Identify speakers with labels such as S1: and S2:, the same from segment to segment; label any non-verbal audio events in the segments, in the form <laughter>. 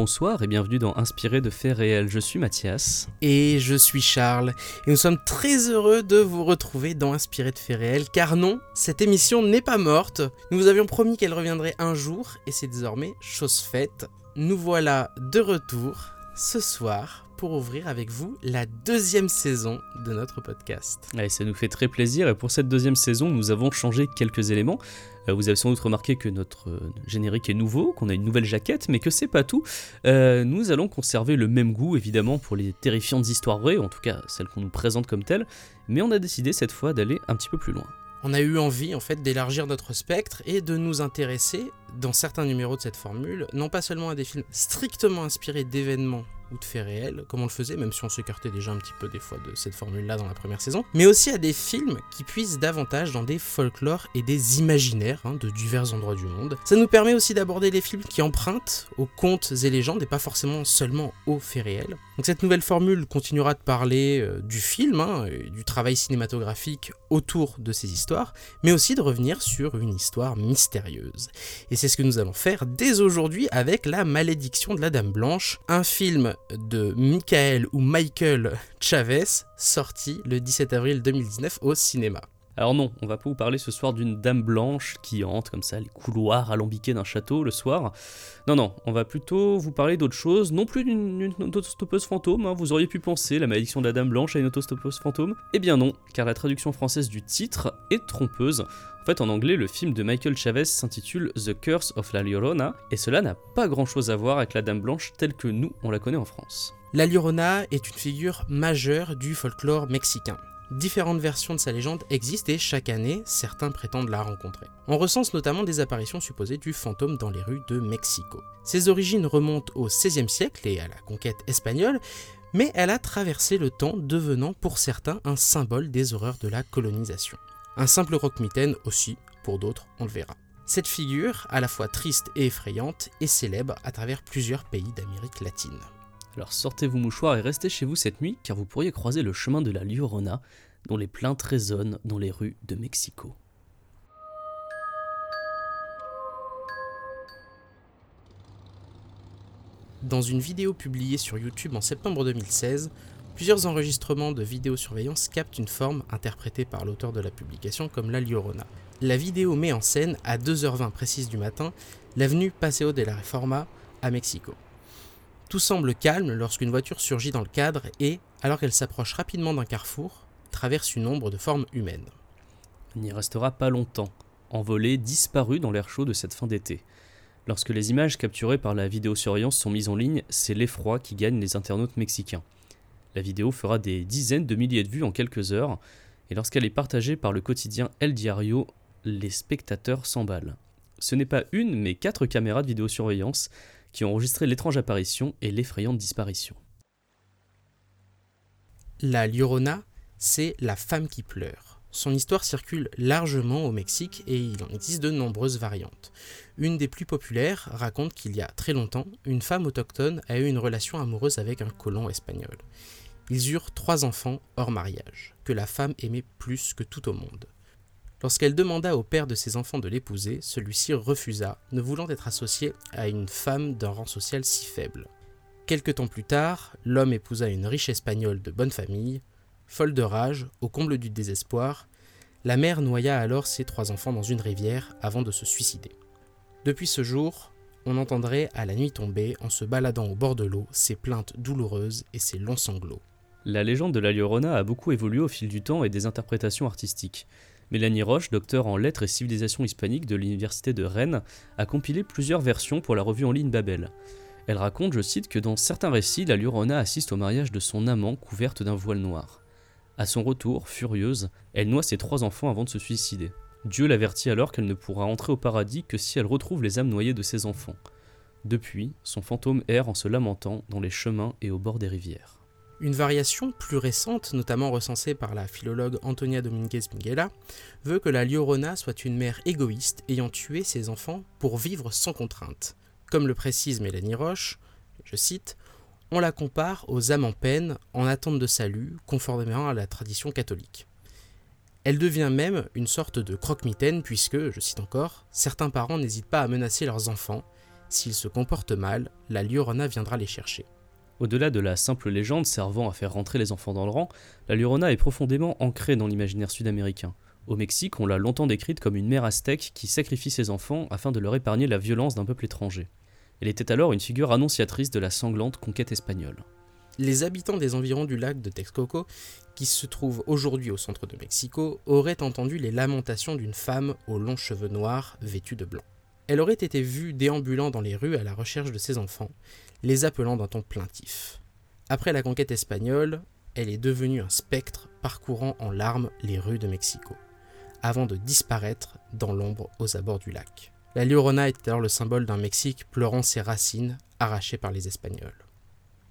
S1: Bonsoir et bienvenue dans Inspiré de faits réels. Je suis Mathias.
S2: Et je suis Charles, et nous sommes très heureux de vous retrouver dans Inspiré de faits réels, car non, cette émission n'est pas morte. Nous vous avions promis qu'elle reviendrait un jour, et c'est désormais chose faite. Nous voilà de retour ce soir pour ouvrir avec vous la deuxième saison de notre podcast.
S1: Allez, ça nous fait très plaisir et pour cette deuxième saison, nous avons changé quelques éléments. Euh, vous avez sans doute remarqué que notre euh, générique est nouveau, qu'on a une nouvelle jaquette, mais que c'est pas tout. Euh, nous allons conserver le même goût évidemment pour les terrifiantes histoires vraies, en tout cas celles qu'on nous présente comme telles, mais on a décidé cette fois d'aller un petit peu plus loin.
S2: On a eu envie en fait d'élargir notre spectre et de nous intéresser, dans certains numéros de cette formule, non pas seulement à des films strictement inspirés d'événements ou de faits réels, comme on le faisait, même si on s'écartait déjà un petit peu des fois de cette formule-là dans la première saison, mais aussi à des films qui puissent davantage dans des folklores et des imaginaires hein, de divers endroits du monde. Ça nous permet aussi d'aborder les films qui empruntent aux contes et légendes et pas forcément seulement aux faits réels. Donc cette nouvelle formule continuera de parler euh, du film, hein, et du travail cinématographique autour de ces histoires, mais aussi de revenir sur une histoire mystérieuse. Et c'est ce que nous allons faire dès aujourd'hui avec La malédiction de la Dame Blanche, un film de Michael ou Michael Chavez, sorti le 17 avril 2019 au cinéma.
S1: Alors non, on va pas vous parler ce soir d'une dame blanche qui hante comme ça les couloirs alambiqués d'un château le soir. Non, non, on va plutôt vous parler d'autre chose, non plus d'une autostoppeuse fantôme, hein. vous auriez pu penser la malédiction de la dame blanche à une autostoppeuse fantôme. Eh bien non, car la traduction française du titre est trompeuse. En fait, en anglais, le film de Michael Chavez s'intitule The Curse of La Llorona, et cela n'a pas grand chose à voir avec la Dame Blanche telle que nous, on la connaît en France.
S2: La Llorona est une figure majeure du folklore mexicain. Différentes versions de sa légende existent et chaque année, certains prétendent la rencontrer. On recense notamment des apparitions supposées du fantôme dans les rues de Mexico. Ses origines remontent au XVIe siècle et à la conquête espagnole, mais elle a traversé le temps, devenant pour certains un symbole des horreurs de la colonisation. Un simple rock-mitaine aussi, pour d'autres, on le verra. Cette figure, à la fois triste et effrayante, est célèbre à travers plusieurs pays d'Amérique latine.
S1: Alors sortez vos mouchoirs et restez chez vous cette nuit, car vous pourriez croiser le chemin de la Llorona, dont les plaintes résonnent dans les rues de Mexico.
S2: Dans une vidéo publiée sur YouTube en septembre 2016, plusieurs enregistrements de vidéosurveillance captent une forme interprétée par l'auteur de la publication comme la Llorona. La vidéo met en scène, à 2h20 précise du matin, l'avenue Paseo de la Reforma à Mexico. Tout semble calme lorsqu'une voiture surgit dans le cadre et, alors qu'elle s'approche rapidement d'un carrefour, traverse une ombre de forme humaine.
S1: Il n'y restera pas longtemps, envolé, disparu dans l'air chaud de cette fin d'été. Lorsque les images capturées par la vidéosurveillance sont mises en ligne, c'est l'effroi qui gagne les internautes mexicains. La vidéo fera des dizaines de milliers de vues en quelques heures, et lorsqu'elle est partagée par le quotidien El Diario, les spectateurs s'emballent. Ce n'est pas une, mais quatre caméras de vidéosurveillance qui ont enregistré l'étrange apparition et l'effrayante disparition.
S2: La Llorona, c'est la femme qui pleure. Son histoire circule largement au Mexique et il en existe de nombreuses variantes. Une des plus populaires raconte qu'il y a très longtemps, une femme autochtone a eu une relation amoureuse avec un colon espagnol. Ils eurent trois enfants hors mariage, que la femme aimait plus que tout au monde. Lorsqu'elle demanda au père de ses enfants de l'épouser, celui-ci refusa, ne voulant être associé à une femme d'un rang social si faible. Quelque temps plus tard, l'homme épousa une riche espagnole de bonne famille. Folle de rage, au comble du désespoir, la mère noya alors ses trois enfants dans une rivière avant de se suicider. Depuis ce jour, on entendrait à la nuit tombée, en se baladant au bord de l'eau, ses plaintes douloureuses et ses longs sanglots.
S1: La légende de la Llorona a beaucoup évolué au fil du temps et des interprétations artistiques. Mélanie Roche, docteur en lettres et civilisation hispanique de l'université de Rennes, a compilé plusieurs versions pour la revue en ligne Babel. Elle raconte, je cite, que dans certains récits, la Llorona assiste au mariage de son amant couverte d'un voile noir. À son retour, furieuse, elle noie ses trois enfants avant de se suicider. Dieu l'avertit alors qu'elle ne pourra entrer au paradis que si elle retrouve les âmes noyées de ses enfants. Depuis, son fantôme erre en se lamentant dans les chemins et au bord des rivières.
S2: Une variation plus récente, notamment recensée par la philologue Antonia Dominguez Minguela, veut que la Llorona soit une mère égoïste ayant tué ses enfants pour vivre sans contrainte. Comme le précise Mélanie Roche, je cite, on la compare aux âmes en peine en attente de salut, conformément à la tradition catholique. Elle devient même une sorte de croque-mitaine puisque, je cite encore, certains parents n'hésitent pas à menacer leurs enfants. S'ils se comportent mal, la Llorona viendra les chercher.
S1: Au-delà de la simple légende servant à faire rentrer les enfants dans le rang, la Llorona est profondément ancrée dans l'imaginaire sud-américain. Au Mexique, on l'a longtemps décrite comme une mère aztèque qui sacrifie ses enfants afin de leur épargner la violence d'un peuple étranger. Elle était alors une figure annonciatrice de la sanglante conquête espagnole.
S2: Les habitants des environs du lac de Texcoco, qui se trouve aujourd'hui au centre de Mexico, auraient entendu les lamentations d'une femme aux longs cheveux noirs vêtue de blanc. Elle aurait été vue déambulant dans les rues à la recherche de ses enfants, les appelant d'un ton plaintif. Après la conquête espagnole, elle est devenue un spectre parcourant en larmes les rues de Mexico, avant de disparaître dans l'ombre aux abords du lac. La Llorona est alors le symbole d'un Mexique pleurant ses racines arrachées par les Espagnols.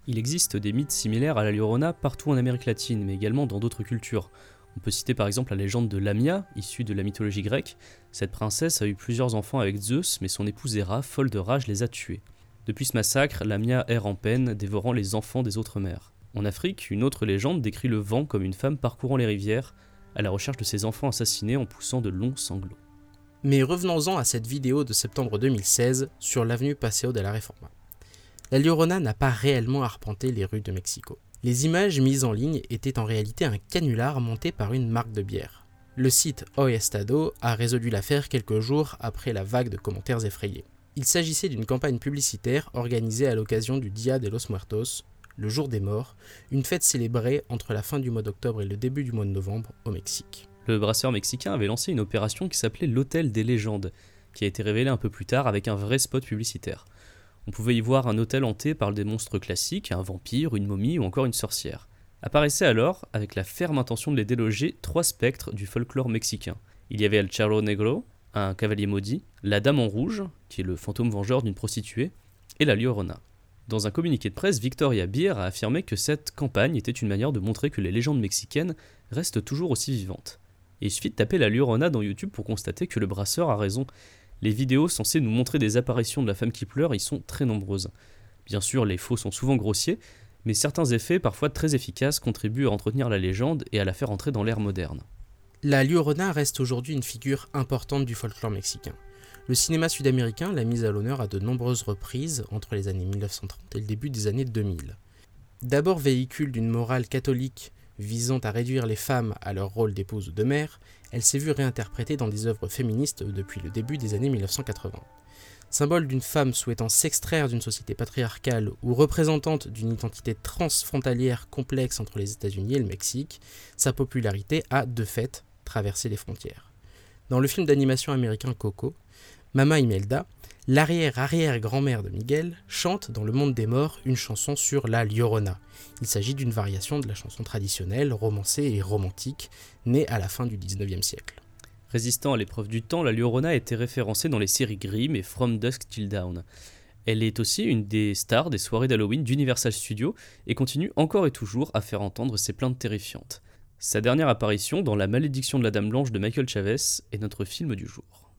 S1: Il existe des mythes similaires à la Llorona partout en Amérique latine, mais également dans d'autres cultures. On peut citer par exemple la légende de Lamia, issue de la mythologie grecque. Cette princesse a eu plusieurs enfants avec Zeus, mais son épouse Héra, folle de rage, les a tués. Depuis ce massacre, Lamia erre en peine, dévorant les enfants des autres mères. En Afrique, une autre légende décrit le vent comme une femme parcourant les rivières, à la recherche de ses enfants assassinés en poussant de longs sanglots.
S2: Mais revenons-en à cette vidéo de septembre 2016 sur l'avenue Paseo de la Reforma. La Llorona n'a pas réellement arpenté les rues de Mexico. Les images mises en ligne étaient en réalité un canular monté par une marque de bière. Le site Hoy Estado a résolu l'affaire quelques jours après la vague de commentaires effrayés. Il s'agissait d'une campagne publicitaire organisée à l'occasion du Dia de los Muertos, le jour des morts, une fête célébrée entre la fin du mois d'octobre et le début du mois de novembre au Mexique.
S1: Le brasseur mexicain avait lancé une opération qui s'appelait l'Hôtel des légendes, qui a été révélée un peu plus tard avec un vrai spot publicitaire. On pouvait y voir un hôtel hanté par des monstres classiques, un vampire, une momie ou encore une sorcière. Apparaissaient alors, avec la ferme intention de les déloger, trois spectres du folklore mexicain. Il y avait El Charro Negro, un cavalier maudit, la Dame en rouge, qui est le fantôme vengeur d'une prostituée, et la Llorona. Dans un communiqué de presse, Victoria Beer a affirmé que cette campagne était une manière de montrer que les légendes mexicaines restent toujours aussi vivantes. Et il suffit de taper la Llorona dans YouTube pour constater que le brasseur a raison. Les vidéos censées nous montrer des apparitions de la femme qui pleure y sont très nombreuses. Bien sûr, les faux sont souvent grossiers, mais certains effets, parfois très efficaces, contribuent à entretenir la légende et à la faire entrer dans l'ère moderne.
S2: La Llorona reste aujourd'hui une figure importante du folklore mexicain. Le cinéma sud-américain l'a mise à l'honneur à de nombreuses reprises entre les années 1930 et le début des années 2000. D'abord véhicule d'une morale catholique visant à réduire les femmes à leur rôle d'épouse ou de mère, elle s'est vue réinterprétée dans des œuvres féministes depuis le début des années 1980. Symbole d'une femme souhaitant s'extraire d'une société patriarcale ou représentante d'une identité transfrontalière complexe entre les États-Unis et le Mexique, sa popularité a, de fait, traverser les frontières. Dans le film d'animation américain Coco, Mama Imelda, l'arrière-arrière-grand-mère de Miguel, chante dans le monde des morts une chanson sur la Llorona. Il s'agit d'une variation de la chanson traditionnelle, romancée et romantique, née à la fin du 19e siècle.
S1: Résistant à l'épreuve du temps, la Llorona a été référencée dans les séries Grimm et From Dusk Till Dawn. Elle est aussi une des stars des soirées d'Halloween d'Universal Studios et continue encore et toujours à faire entendre ses plaintes terrifiantes. Sa dernière apparition dans La malédiction de la Dame Blanche de Michael Chavez est notre film du jour.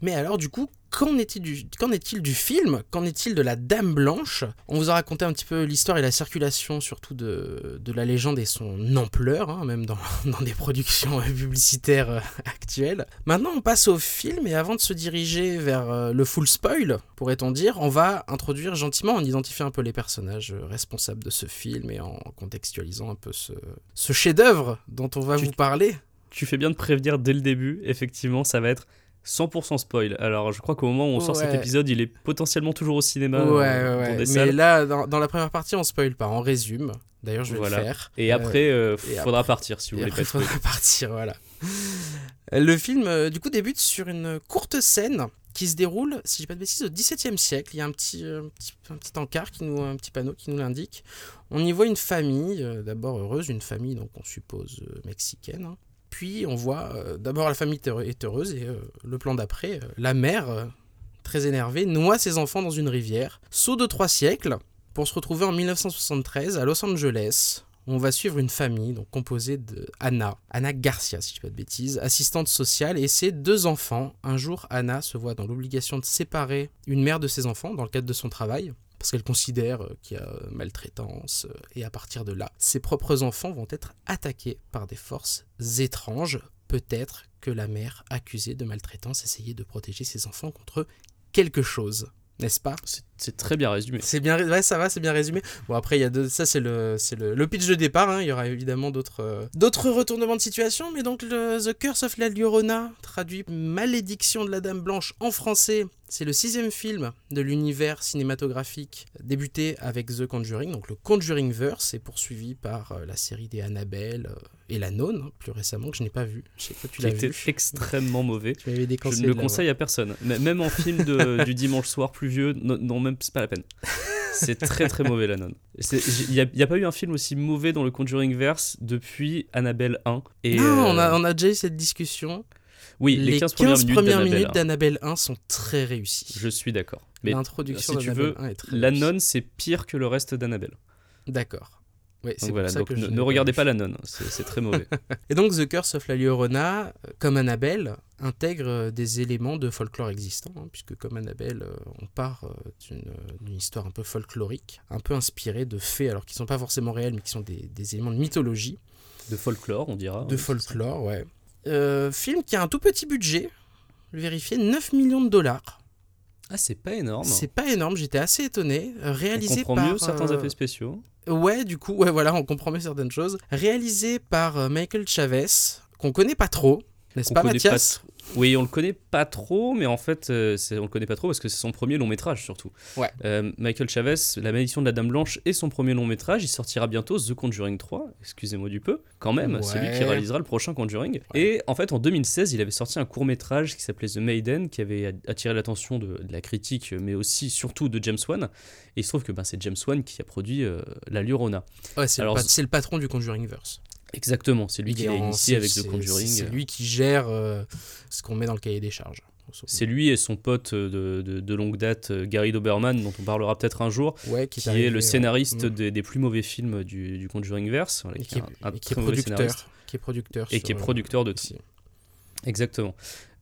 S2: Mais alors du coup, qu'en est-il du, qu'en est-il du film? Qu'en est-il de la Dame Blanche? On vous a raconté un petit peu l'histoire et la circulation surtout de, de la légende et son ampleur, hein, même dans, <laughs> dans, des productions publicitaires euh, actuelles. Maintenant on passe au film et avant de se diriger vers euh, le full spoil, pourrait-on dire, on va introduire gentiment, en identifiant un peu les personnages responsables de ce film et en contextualisant un peu ce, ce chef-d'œuvre dont on va
S1: Tu-
S2: vous parler.
S1: Tu fais bien de prévenir dès le début, effectivement, ça va être 100% spoil. Alors, je crois qu'au moment où on sort cet épisode, il est potentiellement toujours au cinéma.
S2: ouais,
S1: euh,
S2: ouais, Mais là, dans, dans la première partie, on spoil pas, on résume. D'ailleurs, je vais
S1: Voilà.
S2: le faire.
S1: Et
S2: Euh,
S1: après, euh,
S2: et
S1: faudra partir si vous voulez
S2: après,
S1: pas
S2: il faudra <laughs> partir, voilà. Le film, euh, du coup, débute sur une courte scène qui se déroule, si je dis pas de bêtises, au XVIIe siècle. Il y a un petit, euh, un petit, un petit encart, qui nous, un petit panneau qui nous l'indique. On y voit une famille, d'abord heureuse, une famille, donc on suppose mexicaine. hein. Puis on voit, euh, d'abord la famille est heureuse, et euh, le plan d'après, euh, la mère, très énervée, noie ses enfants dans une rivière. Saut de trois siècles, pour se retrouver en 1973 à Los Angeles. On va suivre une famille donc composée de Anna, Anna Garcia si je dis pas de bêtises, assistante sociale et ses deux enfants. Un jour, Anna se voit dans l'obligation de séparer une mère de ses enfants dans le cadre de son travail parce qu'elle considère euh, qu'il y a euh, maltraitance euh, et à partir de là, ses propres enfants vont être attaqués par des forces étranges. Peut-être que la mère accusée de maltraitance essayait de protéger ses enfants contre quelque chose, n'est-ce pas?
S1: C'est très bien résumé.
S2: c'est bien, ouais, ça va, c'est bien résumé. Bon, après, il y a deux, ça, c'est le, c'est le, le pitch de départ. hein. Il y aura évidemment d'autres, euh, d'autres retournements de situation, mais donc le The Curse of la Llorona, traduit Malédiction de la Dame Blanche en français, c'est le sixième film de l'univers cinématographique débuté avec The Conjuring, donc le Conjuring Verse, et poursuivi par euh, la série des Annabelle euh, et la Nonne, hein, plus récemment que je n'ai pas vu. Je sais que tu l'as vu.
S1: extrêmement mauvais. <laughs>
S2: Tu m'avais
S1: Je ne le conseille à personne. Même en film de- du dimanche soir pluvieux, non, non, même c'est pas la peine. C'est très très mauvais la nonne. Il n'y a, pas eu un film aussi mauvais dans le Conjuring verse depuis Annabelle 1. Et,
S2: Non, on, a,
S1: euh,
S2: on a déjà eu cette discussion.
S1: oui, les, 15 premières minutes d'Annabelle 1.
S2: d'Annabelle 1 sont très réussies.
S1: Je suis d'accord. Mais
S2: L'introduction
S1: si tu
S2: d'Annabelle
S1: veux,
S2: 1 est très
S1: la nonne, c'est pire que le reste d'Annabelle.
S2: D'accord. Ouais,
S1: Donc
S2: pour
S1: voilà,
S2: ça
S1: donc
S2: que
S1: ne, regardez pas la nonne, c'est c'est très mauvais. <laughs>
S2: Et donc The Curse of la Llorona, euh, comme Annabelle, intègre euh, des éléments de folklore existants, hein, puisque comme Annabelle, euh, on part euh, d'une histoire un peu folklorique, un peu inspirée de faits, alors qui sont pas forcément réels, mais qui sont des, des éléments de mythologie,
S1: De folklore, on dira.
S2: de folklore, ouais. Euh, film qui a un tout petit budget, vérifié 9 millions de dollars.
S1: Ah, c'est pas énorme.
S2: C'est pas énorme, j'étais assez étonné. Euh,
S1: On
S2: Réalisé
S1: comprend
S2: par
S1: mieux certains
S2: euh,
S1: effets spéciaux.
S2: Ouais, du coup, ouais, voilà, on comprend mieux certaines choses. Réalisé par Michael Chavez, qu'on connaît pas trop, n'est-ce pas, Mathias
S1: Oui, on le connaît pas trop, mais en fait, euh, on le connaît pas trop parce que c'est son premier long métrage surtout.
S2: Ouais.
S1: Euh, Michael Chavez, La malédiction de la Dame Blanche est son premier long métrage. Il sortira bientôt The Conjuring 3, excusez-moi du peu, quand même. C'est lui qui
S2: Ouais.
S1: réalisera le prochain Conjuring.
S2: Ouais.
S1: Et en fait, en 2016, il avait sorti un court métrage qui s'appelait The Maiden, qui avait attiré l'attention de, de la critique, mais aussi surtout de James Wan. Et il se trouve que ben, c'est James Wan qui a produit euh, La Llorona.
S2: Ouais, c'est le, pat- le patron du Conjuringverse.
S1: Exactement, c'est lui qui l'a initié avec The Conjuring.
S2: C'est lui qui gère euh, ce qu'on met dans le cahier des charges.
S1: C'est lui et son pote de, de- de longue date, euh, Gary Doberman, dont on parlera peut-être un jour,
S2: ouais,
S1: qui,
S2: qui,
S1: est, le scénariste
S2: Mm.
S1: des, des plus mauvais films du, du Conjuring Verse, voilà, qui
S2: qui
S1: est
S2: est,
S1: un, un
S2: et qui est
S1: très mauvais scénariste.
S2: producteur. Qui est producteur.
S1: Et qui est
S2: euh,
S1: producteur de tout. Exactement.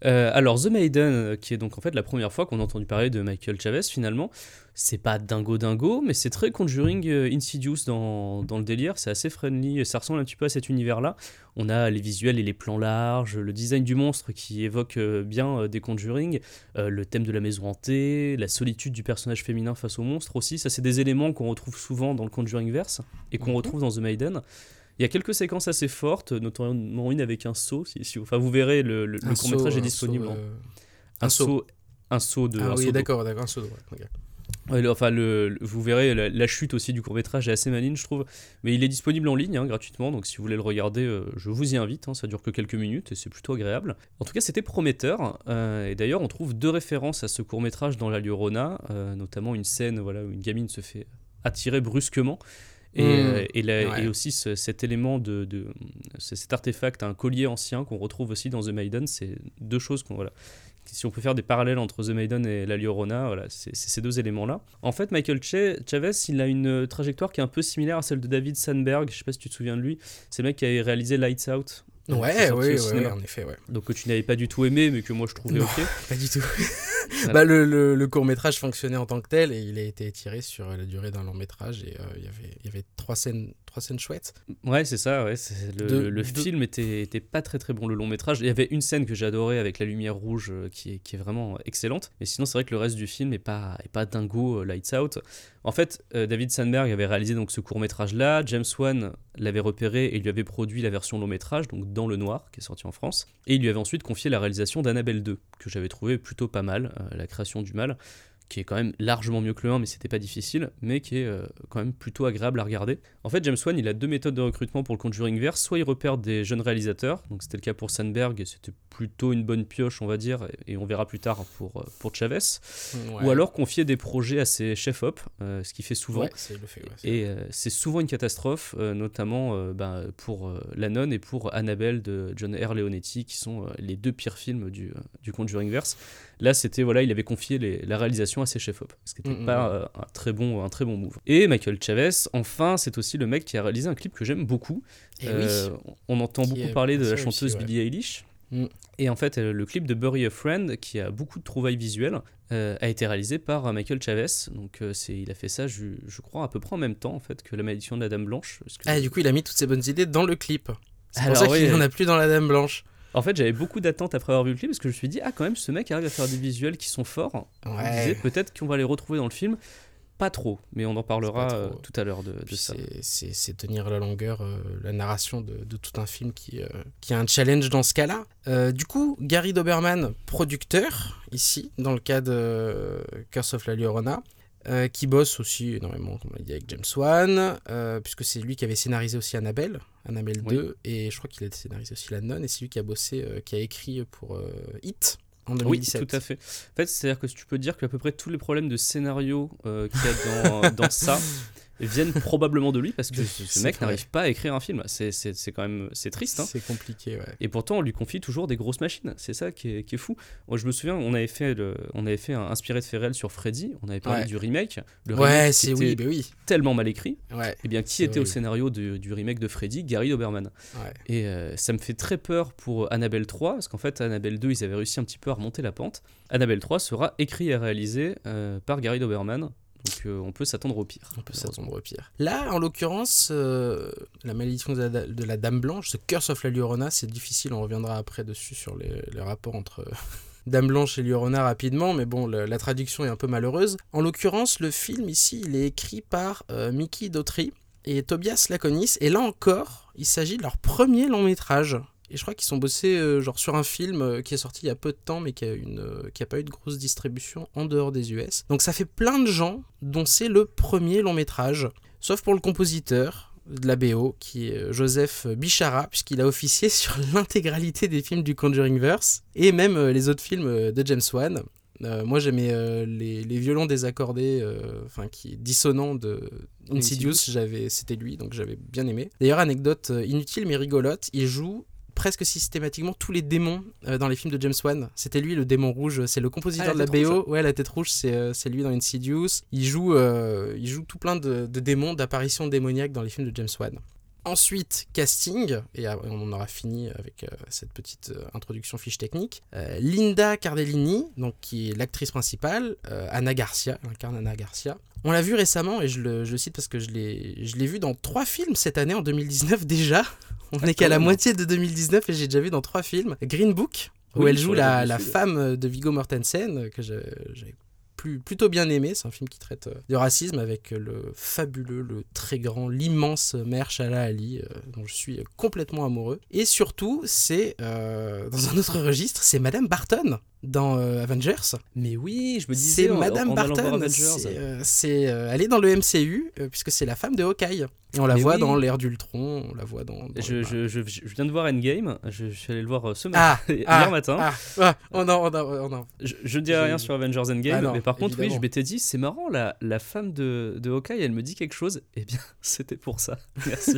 S1: Euh, alors The Maiden, euh, qui est donc en fait la première fois qu'on a entendu parler de Michael Chavez finalement, c'est pas dingo dingo, mais c'est très Conjuring euh, Insidious dans, dans le délire, c'est assez friendly, ça ressemble un petit peu à cet univers-là. On a les visuels et les plans larges, le design du monstre qui évoque euh, bien des Conjuring, le thème de la maison hantée, la solitude du personnage féminin face au monstre aussi, ça c'est des éléments qu'on retrouve souvent dans le Conjuring verse et qu'on
S2: Mhm.
S1: retrouve dans The Maiden. Il y a quelques séquences assez fortes, notamment une avec un saut. Si, si- enfin, vous verrez, le, le- le
S2: Un
S1: court-métrage est disponible.
S2: saut, euh,
S1: un,
S2: saut.
S1: saut. Un saut de.
S2: Ah oui, d'accord, d'accord, un saut. ouais, ok.
S1: Ouais, le- enfin, le, vous verrez, la, la chute aussi du court-métrage est assez maligne, je trouve. Mais il est disponible en ligne, hein, gratuitement. Donc, si vous voulez le regarder, euh, je vous y invite. hein, ça dure que quelques minutes et c'est plutôt agréable. En tout cas, c'était prometteur. euh, et d'ailleurs, on trouve deux références à ce court-métrage dans La Llorona, euh, notamment une scène voilà, où une gamine se fait attirer brusquement. Et,
S2: Mmh,
S1: euh, et, la-
S2: ouais.
S1: et aussi ce- cet élément de, cet artefact, un collier ancien qu'on retrouve aussi dans The Maiden, c'est deux choses qu'on voilà. Si on peut faire des parallèles entre The Maiden et La Llorona, voilà, c'est ces deux éléments-là. En fait, Michael Che- Chavez, il a une trajectoire qui est un peu similaire à celle de David Sandberg. Je sais pas si tu te souviens de lui. C'est le mec qui a réalisé Lights Out.
S2: Ouais, oui, ouais, ouais, en effet, ouais.
S1: Donc que tu n'avais pas du tout aimé, mais que moi je trouvais
S2: Non.
S1: ok. <laughs>
S2: Pas du tout. <laughs>
S1: Voilà.
S2: bah, le, le, le court métrage fonctionnait en tant que tel et il a été étiré sur la durée d'un long métrage et euh, il y avait- il y avait trois scènes, trois scènes chouettes.
S1: Ouais, c'est ça. Ouais, le,
S2: De-
S1: le- le
S2: de-
S1: film était, était pas très très bon, le long métrage. Il y avait une scène que j'ai adorée avec la lumière rouge euh, qui est, qui est vraiment excellente. Mais sinon, c'est vrai que le reste du film est pas, est pas dingo, euh, Lights Out. En fait, euh, David Sandberg avait réalisé donc ce court métrage là. James Wan l'avait repéré et lui avait produit la version long métrage, donc Dans le Noir, qui est sorti en France. Et il lui avait ensuite confié la réalisation d'Annabelle 2, que j'avais trouvé plutôt pas mal, euh, la création du mal qui est quand même largement mieux que le 1, mais c'était pas difficile, mais qui est euh, quand même plutôt agréable à regarder. En fait, James Wan, il a deux méthodes de recrutement pour le Conjuring Verse. Soit il repère des jeunes réalisateurs, donc c'était le cas pour Sandberg, c'était plutôt une bonne pioche, on va dire, et on verra plus tard pour, euh, pour Chavez.
S2: Ouais.
S1: Ou alors confier des projets à ses chefs-op, euh, ce qu'il fait souvent.
S2: Ouais, c'est le fait. ouais, c'est-
S1: Et euh, c'est souvent une catastrophe, notamment bah, pour La Nonne et pour Annabelle de John R. Leonetti, qui sont les deux pires films du, du Conjuring Verse. Là, c'était voilà, il avait confié les- la réalisation à ses chefs-op, ce qui n'était
S2: Mm, mm,
S1: pas euh, un très bon, un très bon move. Et Michael Chavez, enfin, c'est aussi le mec qui a réalisé un clip que j'aime beaucoup.
S2: Et
S1: Euh,
S2: oui.
S1: On entend
S2: Qui
S1: beaucoup parler de la chanteuse
S2: ouais.
S1: Billie Eilish.
S2: Mm.
S1: Et en fait, euh, le clip de Bury a Friend, qui a beaucoup de trouvailles visuelles, euh, a été réalisé par Michael Chavez. Donc, euh, c'est, il a fait ça, je, je crois, à peu près en même temps en fait que La Malédiction de la Dame Blanche. que-
S2: Ah, du coup, il a mis toutes ses bonnes idées dans le clip. C'est pour ça qu'il
S1: oui.
S2: n'y en a plus dans la Dame Blanche.
S1: En fait, j'avais beaucoup d'attentes après avoir vu le clip parce que je me suis dit, ah, quand même, ce mec arrive à faire des visuels qui sont forts.
S2: Ouais.
S1: peut-être qu'on va les retrouver dans le film. Pas trop, mais on en parlera euh, tout à l'heure de, ça.
S2: c'est- tenir la longueur, euh, la narration de, de tout un film qui, euh, qui a un challenge dans ce cas-là. Du coup, Gary Doberman, producteur, ici, dans le cas de Curse of la Llorona, qui bosse aussi énormément, comme on l'a dit, avec James Wan, puisque c'est lui qui avait scénarisé aussi Annabelle, Annabelle
S1: Oui.
S2: 2, et je crois qu'il a scénarisé aussi La Nonne, et c'est lui qui a bossé, euh, qui a écrit pour euh, Hit en
S1: Oui,
S2: 2017.
S1: tout à fait. En fait, c'est-à-dire que tu peux dire qu'à peu près tous les problèmes de scénario euh, qu'il y a dans, dans ça <laughs> viennent probablement de lui parce que <laughs> ce, mec n'arrive pas à écrire un film. C'est, c'est, c'est quand même c'est triste. hein.
S2: C'est compliqué, ouais.
S1: Et pourtant, on lui confie toujours des grosses machines. C'est ça qui est, qui est fou. Moi, je me souviens, on avait fait, le, on avait fait un inspiré de Ferrell sur Freddy. On avait parlé
S2: Ouais.
S1: du remake. Le
S2: Ouais, c'est
S1: était
S2: oui, bah oui.
S1: tellement mal écrit.
S2: Ouais,
S1: Et bien, qui était au scénario de- du remake de Freddy? Gary Doberman.
S2: ouais.
S1: Et euh, ça me fait très peur pour Annabelle 3, parce qu'en fait, Annabelle 2, ils avaient réussi un petit peu à remonter la pente. Annabelle 3 sera écrit et réalisé euh, par Gary Doberman, donc euh, on peut s'attendre au pire.
S2: On peut s'attendre au pire. Là, en l'occurrence, euh, la malédiction de la, de la Dame Blanche, The Curse of la Llorona, c'est difficile, on reviendra après dessus sur les, les rapports entre euh, <laughs> Dame Blanche et Llorona rapidement, mais bon, la traduction est un peu malheureuse. En l'occurrence, le film ici, il est écrit par euh, Mickey Daughtry et Tobias Laconis, et là encore, il s'agit de leur premier long métrage. Et je crois qu'ils sont bossés euh, genre sur un film euh, qui est sorti il y a peu de temps, mais qui a, une, euh, qui a pas eu de grosse distribution en dehors des US. Donc ça fait plein de gens dont c'est le premier long métrage, sauf pour le compositeur de la BO, qui est euh, Joseph Bichara, puisqu'il a officié <laughs> sur l'intégralité des films du Conjuring Verse, et même euh, les autres films euh, de James Wan. Euh, moi j'aimais euh, les, les violons désaccordés, euh, enfin qui dissonants de Insidious, j'avais, c'était lui, donc j'avais bien aimé. D'ailleurs anecdote euh, inutile mais rigolote, il joue presque systématiquement tous les démons euh, dans les films de James Wan. C'était lui le démon rouge, c'est le compositeur
S1: Ah,
S2: de la BO. Ouais, la tête rouge, c'est euh, lui dans Insidious. Il joue, euh, il joue tout plein de, de démons, d'apparitions démoniaques dans les films de James Wan. Ensuite, casting, et euh, on en aura fini avec euh, cette petite euh, introduction fiche technique. Euh, Linda Cardellini, donc, qui est l'actrice principale, euh, Anna Garcia, elle incarne Anna Garcia. On l'a vu récemment, et je le, je le cite parce que je l'ai vu dans trois films cette année, en 2019 déjà. On n'est qu'à la moitié de 2019 et j'ai déjà vu dans trois films. Green Book, où
S1: Oui,
S2: elle joue la, la femme de Viggo Mortensen, que j'ai plutôt bien aimé. C'est un film qui traite euh, du racisme avec euh, le fabuleux, le très grand, l'immense Mahershala Ali, euh, dont je suis complètement amoureux. Et surtout, c'est, dans un autre registre, c'est Madame Barton dans euh, Avengers.
S1: Mais oui, je me disais
S2: C'est Madame Barton. C'est, euh, euh, elle est dans le MCU, euh, puisque c'est la femme de Hawkeye. Et on la
S1: Mais
S2: voit
S1: oui.
S2: dans l'ère d'Ultron, on la voit dans... dans
S1: Je,
S2: le-
S1: je, je, je viens de voir Endgame, je, suis allé le voir ce matin,
S2: Ah, <laughs>
S1: hier
S2: ah,
S1: matin.
S2: ah, ah, on en, on en- on en-
S1: Je, ne dirais
S2: J'ai-
S1: rien sur Avengers Endgame,
S2: non,
S1: mais par contre, oui, je m'étais dit, c'est marrant, la, la femme de, de Hawkeye, elle me dit quelque chose. Eh bien, <laughs> c'était pour ça. Merci.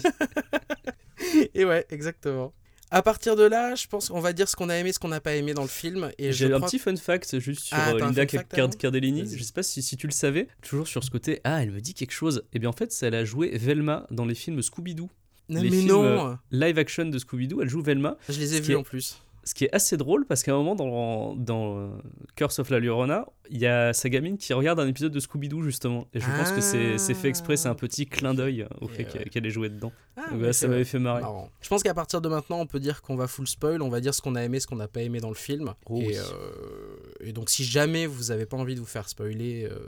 S1: <laughs>
S2: Et ouais, exactement. À partir de là, je pense qu'on va dire ce qu'on a aimé, ce qu'on n'a pas aimé dans le film. Et
S1: J'ai un
S2: crois
S1: petit fun fact juste sur
S2: Ah,
S1: euh, Linda Cardellini. Je sais pas si, si tu le savais. Toujours sur ce côté, ah, elle me dit quelque chose. Et bien en fait, elle a joué Velma dans les films Scooby-Doo.
S2: Non,
S1: les
S2: mais
S1: films,
S2: non
S1: euh, Live action de Scooby-Doo, elle joue Velma.
S2: Je les ai vus
S1: est-
S2: en plus.
S1: Ce qui est assez drôle parce qu'à un moment dans, dans euh, Curse of la Llorona, il y a sa gamine qui regarde un épisode de Scooby-Doo justement. Et je pense que c'est c'est fait exprès, c'est un petit clin d'œil au fait
S2: ouais.
S1: qu'elle ait joué dedans.
S2: Ah,
S1: Donc ça m'avait fait marrer.
S2: Marrant. Je pense qu'à partir de maintenant, on peut dire qu'on va full spoil, on va dire ce qu'on a aimé, ce qu'on n'a pas aimé dans le film.
S1: Oh
S2: et,
S1: oui.
S2: euh, et donc, si jamais vous n'avez pas envie de vous faire spoiler euh,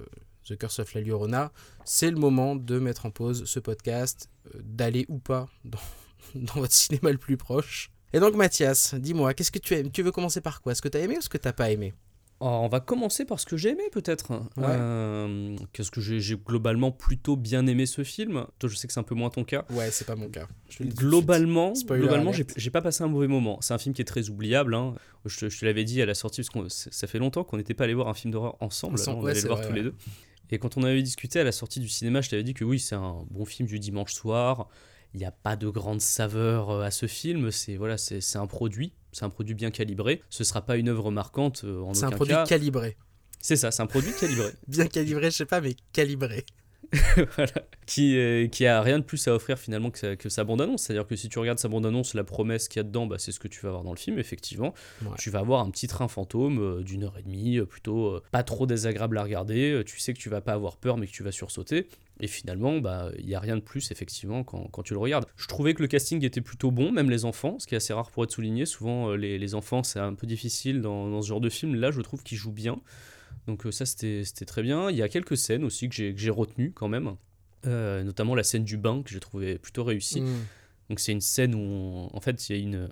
S2: The Curse of La Llorona, c'est le moment de mettre en pause ce podcast, euh, d'aller ou pas dans, <laughs> dans votre cinéma le plus proche. Et donc, Mathias, dis-moi, qu'est-ce que tu aimes? Tu veux commencer par quoi? Est-ce que tu as aimé ou est-ce que tu pas aimé?
S1: Oh, on va commencer par ce que j'ai aimé peut-être.
S2: Ouais.
S1: Euh, Qu'est-ce que j'ai j'ai globalement plutôt bien aimé ce film. Toi, je sais que c'est un peu moins ton cas.
S2: Ouais, c'est pas mon cas.
S1: Globalement, globalement, j'ai pas passé un mauvais moment. C'est un film qui est très oubliable. hein. Je te, je te l'avais dit à la sortie parce que ça fait longtemps qu'on n'était pas allé voir un film d'horreur ensemble. On allait le voir
S2: vrai,
S1: tous les deux. Et quand on avait discuté à la sortie du cinéma, je t'avais dit que oui, c'est un bon film du dimanche soir. Il n'y a pas de grande saveur euh, à ce film. C'est voilà, c'est un produit. C'est un produit bien calibré. Ce sera pas une œuvre marquante euh, en
S2: suite. C'est un
S1: aucun
S2: produit
S1: cas.
S2: calibré.
S1: C'est ça, c'est un produit calibré. <laughs>
S2: Bien calibré, je sais pas, mais calibré. <laughs>
S1: Voilà. qui, euh, qui a rien de plus à offrir finalement que sa, que sa bande-annonce. C'est-à-dire que si tu regardes sa bande-annonce, la promesse qu'il y a dedans, bah, c'est ce que tu vas avoir dans le film, effectivement.
S2: Ouais.
S1: Tu vas avoir un petit train fantôme euh, d'une heure et demie, euh, plutôt pas trop désagréable à regarder. Tu sais que tu vas pas avoir peur, mais que tu vas sursauter. Et finalement, bah, il y a rien de plus, effectivement, quand, quand tu le regardes. Je trouvais que le casting était plutôt bon, même les enfants, ce qui est assez rare pour être souligné. Souvent, les, les enfants, c'est un peu difficile dans, dans ce genre de film. Là, je trouve qu'ils jouent bien. Donc euh, ça, c'était très bien. Il y a quelques scènes aussi que j'ai retenues quand même. Euh, notamment la scène du bain que j'ai trouvé plutôt réussie.
S2: Mm.
S1: Donc c'est une scène où, on- en fait, il y a une,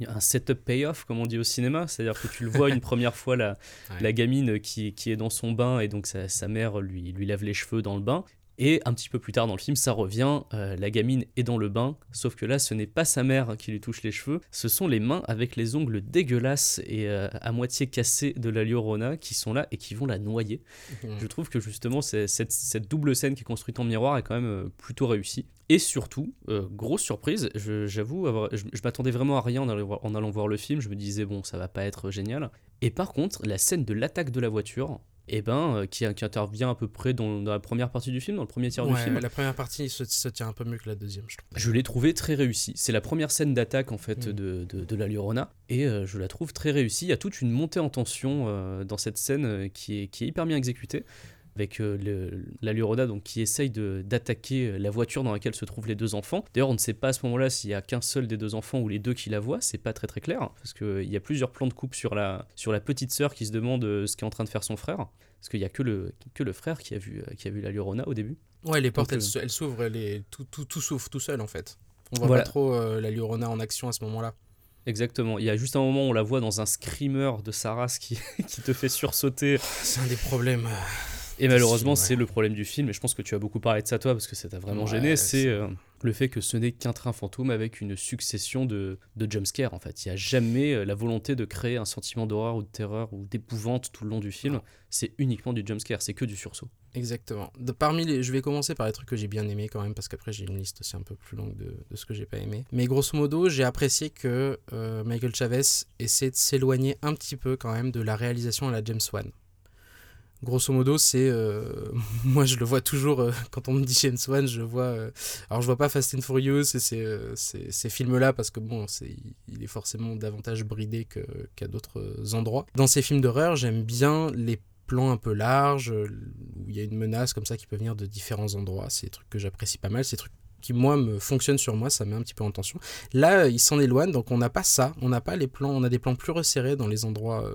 S1: une- un setup payoff, comme on dit au cinéma. C'est-à-dire que tu le vois une <laughs> première fois, la,
S2: Ouais.
S1: la gamine qui, qui est dans son bain et donc sa, sa mère lui, lui lave les cheveux dans le bain. Et un petit peu plus tard dans le film, ça revient, euh, la gamine est dans le bain, sauf que là, ce n'est pas sa mère qui lui touche les cheveux, ce sont les mains avec les ongles dégueulasses et euh, à moitié cassés de la Llorona qui sont là et qui vont la noyer.
S2: Mm.
S1: Je trouve que justement, cette, cette double scène qui est construite en miroir est quand même euh, plutôt réussie. Et surtout, grosse surprise, j'avoue, je, je m'attendais vraiment à rien en allant, voir, en allant voir le film. Je me disais, bon, ça va pas être génial. Et par contre, la scène de l'attaque de la voiture, eh ben, euh, qui, qui intervient à peu près dans, dans la première partie du film, dans le premier tiers du film,
S2: la première partie se, se tient un peu mieux que la deuxième, je trouve.
S1: je l'ai trouvé très réussi. C'est la première scène d'attaque en fait
S2: Mm.
S1: de, de, de la Llorona et euh, je la trouve très réussie. Il y a toute une montée en tension euh, dans cette scène euh, qui, est, qui est hyper bien exécutée avec euh, le- la Llorona donc, qui essaye de- d'attaquer euh, la voiture dans laquelle se trouvent les deux enfants. D'ailleurs, on ne sait pas à ce moment-là s'il y a qu'un seul des deux enfants ou les deux qui la voient. C'est pas très très clair parce qu'il y a plusieurs plans de coupe sur la, sur la petite sœur qui se demande euh, ce qu'est en train de faire son frère. Parce qu'il y a que le, que le frère qui a vu, euh, qui a vu la Llorona au début.
S2: Ouais, les portes,
S1: Donc,
S2: elles,
S1: euh,
S2: s'ouvrent, les- tout, tout, tout s'ouvre tout seul en fait. On voit
S1: Voilà.
S2: pas trop euh, la Llorona en action à ce moment-là.
S1: Exactement. Il y a juste un moment où on la voit dans un screamer de sa race qui, <laughs> qui te fait sursauter.
S2: C'est un des problèmes.
S1: Et malheureusement,
S2: ouais.
S1: c'est le problème du film. Et je pense que tu as beaucoup parlé de ça, toi, parce que ça t'a vraiment
S2: Ouais,
S1: gêné.
S2: c'est-
S1: euh, le fait que ce n'est qu'un train fantôme avec une succession de, de jumpscares. En fait, il n'y a jamais euh, la volonté de créer un sentiment d'horreur ou de terreur ou d'épouvante tout le long du film. C'est uniquement du jumpscare. C'est que du sursaut.
S2: Exactement. De, parmi les, je vais commencer par les trucs que j'ai bien aimés quand même, parce qu'après j'ai une liste aussi un peu plus longue de, de ce que j'ai pas aimé. Mais grosso modo, j'ai apprécié que euh, Michael Chavez essaie de s'éloigner un petit peu quand même de la réalisation à la James Wan. Grosso modo, c'est. euh, <laughs> moi, je le vois toujours euh, quand on me dit James Wan, je vois. euh, alors, je vois pas Fast and Furious et ces, films-là parce que bon, il est forcément davantage bridé qu'à d'autres endroits. Dans ces films d'horreur, j'aime bien les plans un peu larges où il y a une menace comme ça qui peut venir de différents endroits. C'est des trucs que j'apprécie pas mal. C'est des trucs qui moi me fonctionnent sur moi, ça met un petit peu en tension. Là, il s'en éloigne, donc on n'a pas ça. On n'a pas les plans. On a des plans plus resserrés dans les endroits.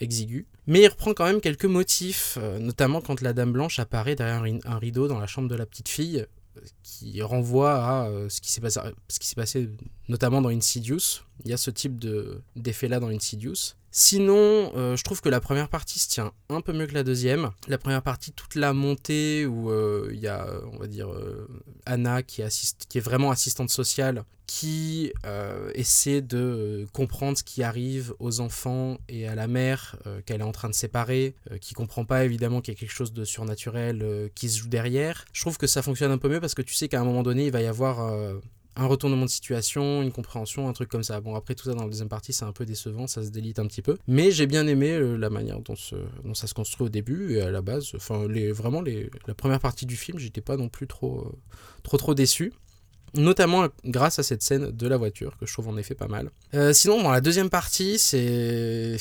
S2: Exigu. Mais il reprend quand même quelques motifs, euh, notamment quand la Dame Blanche apparaît derrière un, rideau dans la chambre de la petite fille, qui renvoie à euh, ce qui s'est passé, passé notamment dans Insidious. Il y a ce type de, d'effet-là dans Insidious. Sinon, euh, je trouve que la première partie se tient un peu mieux que la deuxième. La première partie, toute la montée où euh, il y a, on va dire, euh, Anna qui, est vraiment assistante sociale, qui essaie de comprendre ce qui arrive aux enfants et à la mère qu'elle est en train de séparer, qui comprend pas évidemment qu'il y a quelque chose de surnaturel qui se joue derrière. Je trouve que ça fonctionne un peu mieux parce que tu sais qu'à un moment donné, il va y avoir un retournement de situation, une compréhension, un truc comme ça. Bon, après tout ça dans la deuxième partie, c'est un peu décevant, ça se délite un petit peu. Mais j'ai bien aimé euh, la manière dont, dont ça se construit au début et à la base. Enfin, les, vraiment, les, la première partie du film, j'étais pas non plus trop, euh, trop, trop déçu. Notamment grâce à cette scène de la voiture que je trouve en effet pas mal. Euh, sinon, dans la deuxième partie, c'est.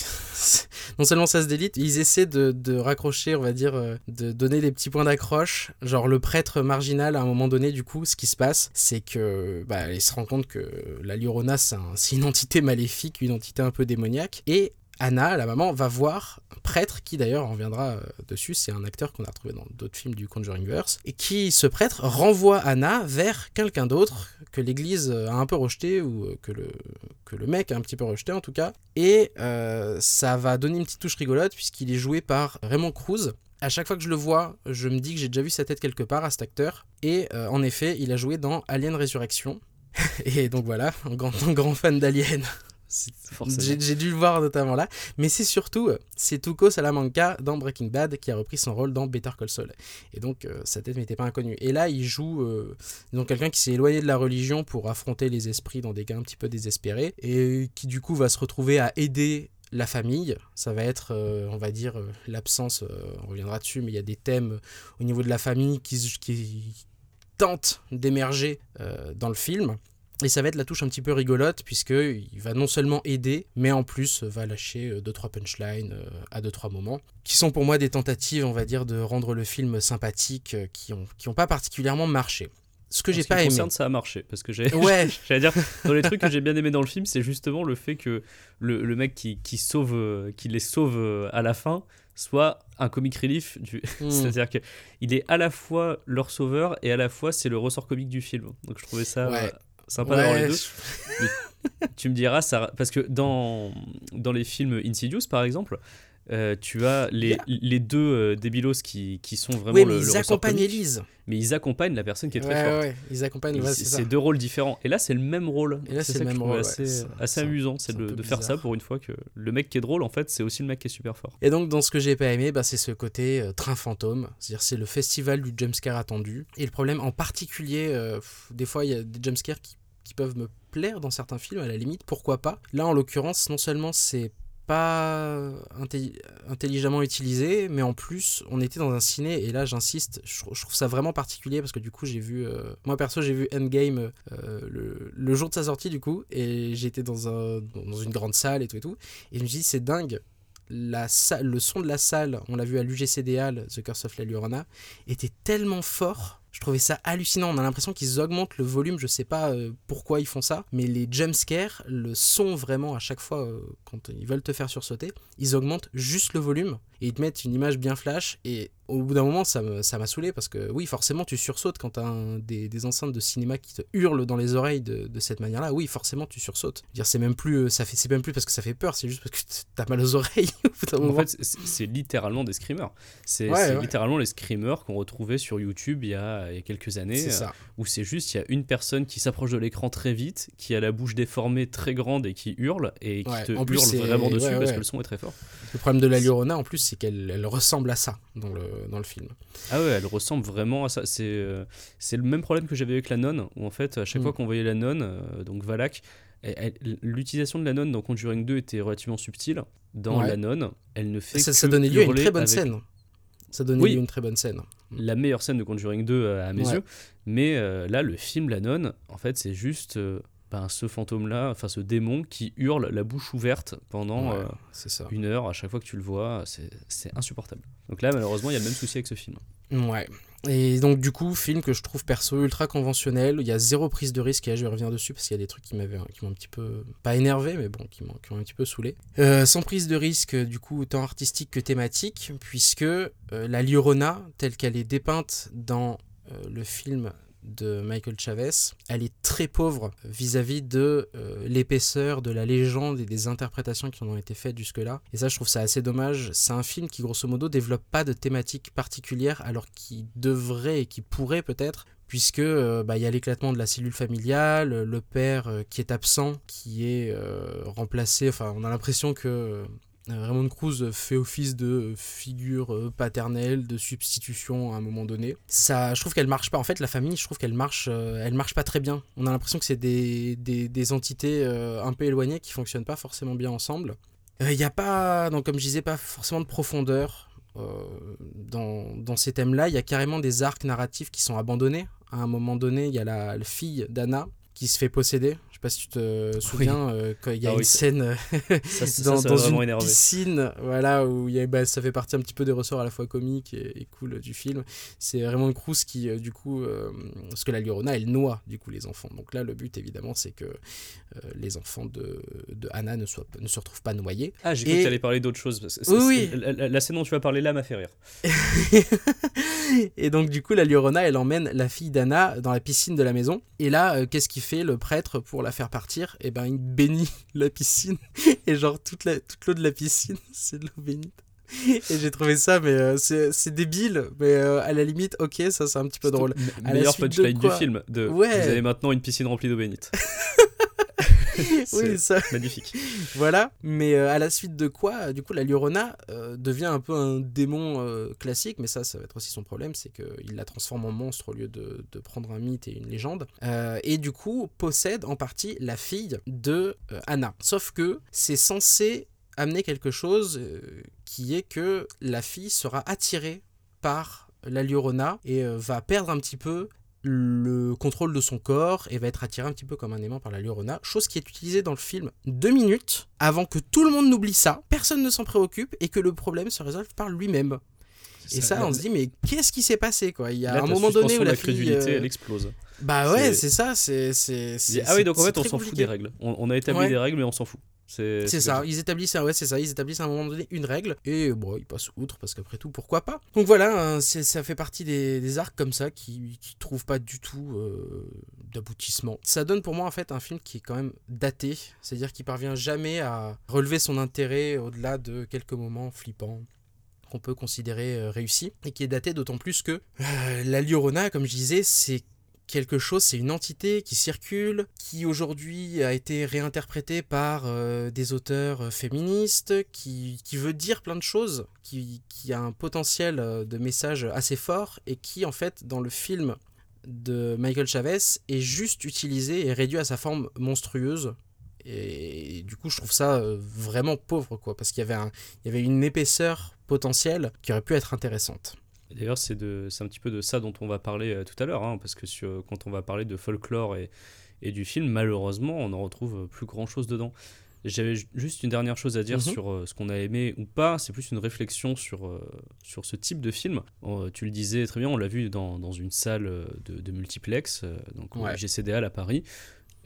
S2: <laughs> non seulement ça se délite, ils essaient de, raccrocher, on va dire, euh, de donner des petits points d'accroche. Genre le prêtre marginal, à un moment donné, du coup, ce qui se passe, c'est que. Bah, il se rend compte que la Llorona, c'est une entité maléfique, une entité un peu démoniaque. Et Anna, la maman, va voir un prêtre qui d'ailleurs on reviendra euh, dessus, c'est un acteur qu'on a retrouvé dans d'autres films du Conjuringverse, et qui, ce prêtre, renvoie Anna vers quelqu'un d'autre que l'Église a un peu rejeté ou euh, que le mec a un petit peu rejeté en tout cas. Et euh, ça va donner une petite touche rigolote puisqu'il est joué par Raymond Cruz. À chaque fois que je le vois, je me dis que j'ai déjà vu sa tête quelque part à cet acteur. Et euh, en effet, il a joué dans Alien Résurrection. <laughs> et donc voilà, un un grand fan d'Alien. J'ai dû le voir notamment là. Mais c'est surtout, euh, c'est Tuco Salamanca dans Breaking Bad qui a repris son rôle dans Better Call Saul. Et donc, euh, sa tête n'était pas inconnue. Et là, il joue euh, donc quelqu'un qui s'est éloigné de la religion pour affronter les esprits dans des cas un petit peu désespérés. Et qui, du coup, va se retrouver à aider la famille. Ça va être, euh, on va dire, l'absence, on reviendra dessus, mais il y a des thèmes au niveau de la famille qui, tentent d'émerger dans le film. Et ça va être la touche un petit peu rigolote, puisqu'il va non seulement aider, mais en plus va lâcher 2-3 punchlines euh, à 2-3 moments, qui sont pour moi des tentatives, on va dire, de rendre le film sympathique, euh, qui n'ont qui ont pas particulièrement marché. Ce que j'ai pas aimé.
S1: concerne, ça a marché parce que j'ai
S2: Ouais, <laughs>
S1: J'allais dire, dans les trucs que j'ai bien aimé dans le film, c'est justement le fait que le, le mec qui, qui sauve, euh, qui les sauve euh, à la fin soit un comic relief. Du... <laughs>
S2: Hmm.
S1: C'est-à-dire que il est à la fois leur sauveur et à la fois c'est le ressort comique du film. Donc je trouvais ça
S2: Ouais.
S1: Sympa d'avoir les deux. Tu me diras, ça... parce que dans, dans les films Insidious par exemple, euh, tu as les,
S2: Yeah.
S1: les deux euh, débilos qui, qui sont vraiment
S2: Oui, mais
S1: le
S2: ils accompagnent Elise.
S1: mais ils accompagnent la personne qui est très
S2: ouais,
S1: forte.
S2: ouais, ils accompagnent, ouais,
S1: c'est deux rôles différents. Et là, c'est le même rôle.
S2: Et là, c'est le même rôle.
S1: Assez,
S2: C'est-
S1: assez amusant,
S2: c'est
S1: de, faire ça pour une fois que le mec qui est drôle, en fait, c'est aussi le mec qui est super fort.
S2: Et donc, dans ce que j'ai pas aimé, bah, c'est ce côté euh, train fantôme. C'est-à-dire, c'est le festival du jumpscare attendu. Et le problème, en particulier, euh, pff, des fois, il y a des jumpscares qui, qui peuvent me plaire dans certains films, à la limite, pourquoi pas? Là, en l'occurrence, non seulement c'est pas intelli- intelligemment utilisé, mais en plus, on était dans un ciné, et là, j'insiste, je, trou- je trouve ça vraiment particulier parce que du coup, j'ai vu, euh, moi perso, j'ai vu Endgame euh, le, jour de sa sortie, du coup, et j'étais dans, un, dans une grande salle et tout et tout, et je me dit, c'est dingue, la le son de la salle, on l'a vu à l'UGC The Curse of La Llorona, était tellement fort. Je trouvais ça hallucinant. On a l'impression qu'ils augmentent le volume. Je sais pas euh, pourquoi ils font ça, mais les jumpscares, le son vraiment à chaque fois euh, quand ils veulent te faire sursauter, ils augmentent juste le volume et ils te mettent une image bien flash. Et au bout d'un moment, ça m'a saoulé parce que oui, forcément, tu sursautes quand tu as des, des enceintes de cinéma qui te hurlent dans les oreilles de, de cette manière-là. Oui, forcément, tu sursautes. Dire, c'est même plus, euh, ça fait, c'est même plus parce que ça fait peur, c'est juste parce que t'as mal aux oreilles. <laughs>
S1: En fait, c'est littéralement des screamers. C'est
S2: Ouais,
S1: c'est
S2: ouais.
S1: littéralement les screamers qu'on retrouvait sur YouTube il y a, il y a quelques années,
S2: c'est
S1: euh, où c'est juste, il y a une personne qui s'approche de l'écran très vite, qui a la bouche déformée très grande et qui hurle, et qui
S2: Ouais,
S1: te
S2: en plus,
S1: hurle vraiment dessus parce que le son est très fort.
S2: Le problème de la Llorona, en plus, c'est qu'elle elle ressemble à ça dans le, dans le film.
S1: Ah ouais, elle ressemble vraiment à ça. C'est euh, c'est le même problème que j'avais avec la nonne, où en fait, à chaque
S2: Mm.
S1: fois qu'on voyait la nonne, euh, donc Valak, l'utilisation de la nonne dans Conjuring 2 était relativement subtile. Dans
S2: Ouais.
S1: la nonne, elle ne fait
S2: Ça,
S1: que
S2: ça donnait lieu à une très bonne
S1: avec
S2: scène. Ça donnait
S1: Oui.
S2: lieu à une très bonne scène.
S1: La meilleure scène de Conjuring 2 euh, à mes
S2: Ouais.
S1: yeux. Mais euh, là, le film La Nonne, en fait, c'est juste euh, ben, ce fantôme-là, enfin ce démon qui hurle la bouche ouverte pendant
S2: Ouais,
S1: euh,
S2: ça.
S1: une heure à chaque fois que tu le vois. C'est insupportable. Donc là, malheureusement, il y a le même souci avec ce film.
S2: Ouais. Et donc, du coup, film que je trouve perso ultra conventionnel. Il y a zéro prise de risque. Et là, je reviens dessus parce qu'il y a des trucs qui m'avaient, qui m'ont un petit peu, pas énervé, mais bon, qui m'ont, un petit peu saoulé. Euh, sans prise de risque, du coup, tant artistique que thématique, puisque euh, la Llorona, telle qu'elle est dépeinte dans le film de Michael Chavez, elle est très pauvre vis-à-vis de euh, l'épaisseur de la légende et des interprétations qui en ont été faites jusque-là. Et ça, je trouve ça assez dommage. C'est un film qui, grosso modo, développe pas de thématique particulière, alors qu'il devrait et qu'il pourrait peut-être, puisque euh, bah, il y a l'éclatement de la cellule familiale, le père euh, qui est absent, qui est remplacé. Enfin, on a l'impression que Raymond Cruz fait office de figure euh, paternelle, de substitution à un moment donné. Ça, je trouve qu'elle marche pas. En fait, la famille, je trouve qu'elle marche, euh, elle marche pas très bien. On a l'impression que c'est des, des, entités euh, un peu éloignées qui fonctionnent pas forcément bien ensemble. Il n'y a pas, comme je disais, pas forcément de profondeur euh, dans, dans ces thèmes-là. Il y a carrément des arcs narratifs qui sont abandonnés. À un moment donné, il y a la, la fille d'Anna qui se fait posséder. Je sais pas si tu te souviens, euh, quand il y a
S1: Ah
S2: une
S1: oui,
S2: scène euh,
S1: Ça, ça, <laughs>
S2: dans,
S1: ça
S2: dans une
S1: énervé.
S2: piscine, voilà, où il y a, bah, ça fait partie un petit peu des ressorts à la fois comiques et, et cool du film. C'est Raymond Cruz qui, euh, du coup, euh, parce que la Llorona, elle noie, du coup, les enfants. Donc là, le but, évidemment, c'est que euh, les enfants de, de Anna ne, soient, ne se retrouvent pas noyés.
S1: Ah, j'ai cru
S2: Et-
S1: que tu allais parler d'autre chose.
S2: Oui, oui.
S1: La, la- la scène dont tu vas parler là m'a fait rire. <laughs>
S2: et donc, du coup, la Llorona, elle emmène la fille d'Anna dans la piscine de la maison. Et là, qu'est-ce qu'il fait, le prêtre, pour la faire partir, et ben il bénit <laughs> la piscine. Et genre, toute la- toute l'eau de la piscine, <laughs> c'est de l'eau bénite. Et j'ai trouvé ça, mais euh, c'est débile, mais euh, à la limite, ok, ça c'est un petit peu drôle. À
S1: Meilleur punchline du film. De,
S2: Ouais.
S1: Vous avez maintenant une piscine remplie d'eau bénite. <laughs> <laughs>
S2: Oui,
S1: C'est
S2: ça,
S1: magnifique.
S2: voilà. Mais euh, à la suite de quoi, du coup, la Llorona euh, devient un peu un démon euh, classique, mais ça, ça va être aussi son problème, c'est qu'il la transforme en monstre au lieu de, de prendre un mythe et une légende. Euh, et du coup, possède en partie la fille de Anna. Sauf que c'est censé amener quelque chose qui est que la fille sera attirée par la Llorona et va perdre un petit peu le contrôle de son corps et va être attiré un petit peu comme un aimant par la Llorona, chose qui est utilisée dans le film deux minutes avant que tout le monde n'oublie ça, personne ne s'en préoccupe et que le problème se résolve par lui-même. Et ça, on se dit mais qu'est-ce qui s'est passé quoi? Il y a
S1: Là,
S2: un moment donné où la
S1: d'incrédulité,
S2: fille, euh,
S1: elle explose.
S2: bah ouais,
S1: c'est-
S2: ça, c'est
S1: ah oui, donc en fait, on s'en fout des règles. On, on a établi
S2: Ouais.
S1: des règles, mais on s'en fout. C'est
S2: ça, ils établissent, ouais, c'est ça, ils établissent à un moment donné une règle. Et bon, ils passent outre parce qu'après tout, pourquoi pas. Donc voilà, hein, ça fait partie des, des arcs comme ça qui, qui trouvent pas du tout euh, d'aboutissement. Ça donne pour moi en fait un film qui est quand même daté, c'est-à-dire qu'il parvient jamais à relever son intérêt au-delà de quelques moments flippants qu'on peut considérer euh, réussis. Et qui est daté d'autant plus que euh, la Llorona, comme je disais, c'est quelque chose, c'est une entité qui circule, qui aujourd'hui a été réinterprétée par euh, des auteurs euh, féministes, qui, qui veut dire plein de choses, qui, qui a un potentiel euh, de message assez fort, et qui en fait dans le film de Michael Chavez est juste utilisé et réduit à sa forme monstrueuse. Et du coup, je trouve ça vraiment pauvre, quoi, parce qu'il y avait, y avait une épaisseur potentielle qui aurait pu être intéressante.
S1: D'ailleurs, c'est un petit peu de ça dont on va parler euh, tout à l'heure, hein, parce que sur- quand on va parler de folklore et, et du film, malheureusement, on n'en retrouve euh, plus grand-chose dedans. J'avais ju- juste une dernière chose à dire
S2: Mhm.
S1: sur euh, ce qu'on a aimé ou pas, c'est plus une réflexion sur, euh, sur ce type de film. Euh, tu le disais très bien, on l'a vu dans, dans une salle de, de multiplex, donc au
S2: Ouais.
S1: GCDL à Paris.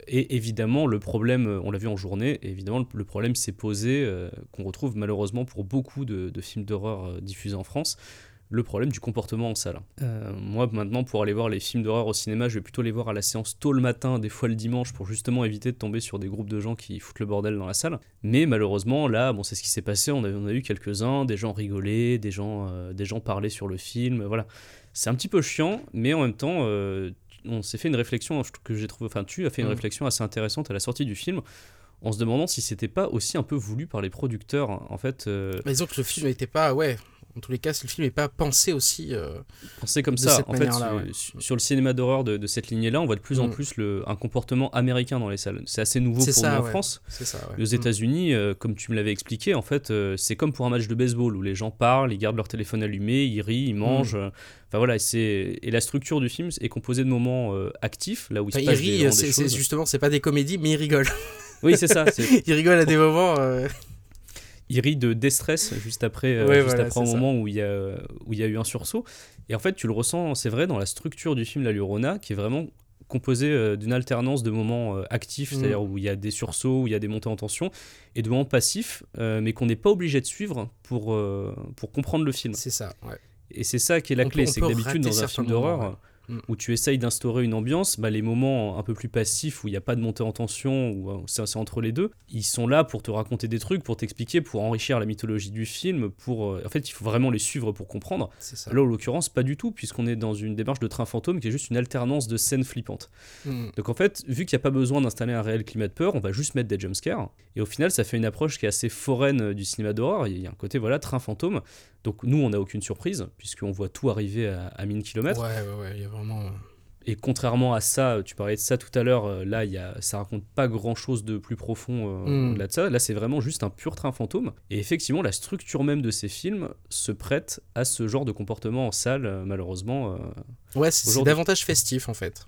S1: Et évidemment, le problème, on l'a vu en journée, et évidemment, le, problème s'est posé, qu'on retrouve malheureusement pour beaucoup de, de films d'horreur diffusés en France, le problème du comportement en salle. Euh, moi, maintenant, pour aller voir les films d'horreur au cinéma, je vais plutôt les voir à la séance tôt le matin, des fois le dimanche, pour justement éviter de tomber sur des groupes de gens qui foutent le bordel dans la salle. Mais malheureusement, là, bon, c'est ce qui s'est passé. On a, on a eu quelques-uns, des gens rigolaient, des gens, euh, des gens parlaient sur le film. Voilà, c'est un petit peu chiant, mais en même temps, euh, on s'est fait une réflexion que j'ai trouvé. Enfin, tu as fait une
S2: Mm.
S1: réflexion assez intéressante à la sortie du film. En se demandant si c'était pas aussi un peu voulu par les producteurs. En fait,
S2: Mais disons que le film n'était pas, ouais, en tous les cas, si le film n'est pas pensé aussi. euh,
S1: penser comme
S2: de
S1: ça.
S2: cette
S1: En fait, sur,
S2: ouais.
S1: sur- sur le cinéma d'horreur de, de cette lignée-là, on voit de plus en
S2: Mm.
S1: plus le, un comportement américain dans les salles. C'est assez nouveau pour
S2: ça,
S1: nous en. France.
S2: c'est ça, ouais.
S1: Aux États-Unis, euh, comme tu me l'avais expliqué, en fait, euh, c'est comme pour un match de baseball où les gens parlent, ils gardent leur téléphone allumé, ils rient, ils mangent. euh, Enfin voilà, c'est et la structure du film est composée de moments actifs, là où il
S2: Enfin,
S1: se
S2: il
S1: passe des-
S2: rit,
S1: des choses.
S2: justement, c'est pas des comédies, mais il rigole.
S1: Oui, c'est ça. c'est- <laughs>
S2: il rigole à des moments. Euh,
S1: il rit de déstress juste après, euh,
S2: Ouais,
S1: juste
S2: voilà,
S1: après un
S2: ça.
S1: moment où il, y a, où il y a eu un sursaut. Et en fait, tu le ressens, c'est vrai, dans la structure du film La Llorona, qui est vraiment composée euh, d'une alternance de moments euh, actifs,
S2: Mm.
S1: c'est-à-dire où il y a des sursauts, où il y a des montées en tension, et de moments passifs, euh, mais qu'on n'est pas obligé de suivre pour, euh, pour comprendre le film.
S2: C'est ça, ouais.
S1: Et c'est ça qui est la
S2: On
S1: clé, c'est que d'habitude, dans un film d'horreur.
S2: Mm.
S1: où tu essayes d'instaurer une ambiance, bah, les moments un peu plus passifs, où il n'y a pas de montée en tension, où euh, c'est entre les deux, ils sont là pour te raconter des trucs, pour t'expliquer, pour enrichir la mythologie du film, pour... euh, En fait, il faut vraiment les suivre pour comprendre.
S2: Ça.
S1: Là, en l'occurrence, pas du tout, puisqu'on est dans une démarche de train fantôme qui est juste une alternance de scènes flippantes.
S2: Mm.
S1: Donc en fait, vu qu'il n'y a pas besoin d'installer un réel climat de peur, on va juste mettre des jumpscares. Et au final, ça fait une approche qui est assez foraine euh, du cinéma d'horreur. Il y a un côté, voilà, train fantôme. Donc nous, on n'a aucune surprise, puisqu'on voit tout arriver à, à 1000 km.
S2: Ouais, ouais, ouais, il y a vraiment.
S1: Et contrairement à ça, tu parlais de ça tout à l'heure, euh, là, y a, ça raconte pas grand-chose de plus profond euh,
S2: Mm.
S1: au-delà de ça. Là, c'est vraiment juste un pur train fantôme. Et effectivement, la structure même de ces films se prête à ce genre de comportement en salle, euh, malheureusement. euh,
S2: Ouais, c'est davantage festif en fait.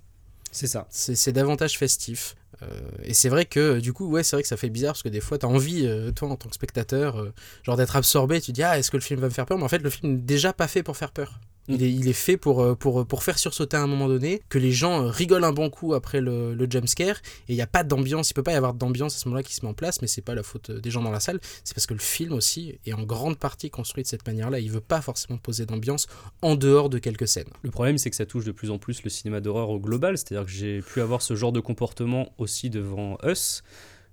S1: c'est ça.
S2: C'est davantage festif. Euh, et c'est vrai que du coup, ouais, c'est vrai que ça fait bizarre parce que des fois, t'as envie, euh, toi, en tant que spectateur, euh, genre d'être absorbé. Tu te dis, ah, est-ce que le film va me faire peur? Mais en fait, le film n'est déjà pas fait pour faire peur. Il est, fait pour, euh, pour, faire sursauter à un moment donné, que les gens euh, rigolent un bon coup après le, le jumpscare, et il n'y a pas d'ambiance, il peut pas y avoir d'ambiance à ce moment-là qui se met en place, mais c'est pas la faute euh, des gens dans la salle, c'est parce que le film aussi est en grande partie construit de cette manière-là, il veut pas forcément poser d'ambiance en dehors de quelques scènes.
S1: Le problème, c'est que ça touche de plus en plus le cinéma d'horreur au global, c'est-à-dire que j'ai pu avoir ce genre de comportement aussi devant Us,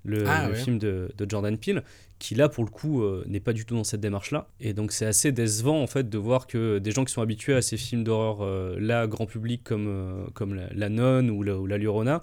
S1: le,
S2: Ah,
S1: le
S2: ouais.
S1: film de, de Jordan Peele, qui là, pour le coup, euh, n'est pas du tout dans cette démarche-là. Et donc, c'est assez décevant, en fait, de voir que des gens qui sont habitués à ces films d'horreur, euh, là, grand public, comme, euh, comme la, La Nonne ou la, ou la Llorona,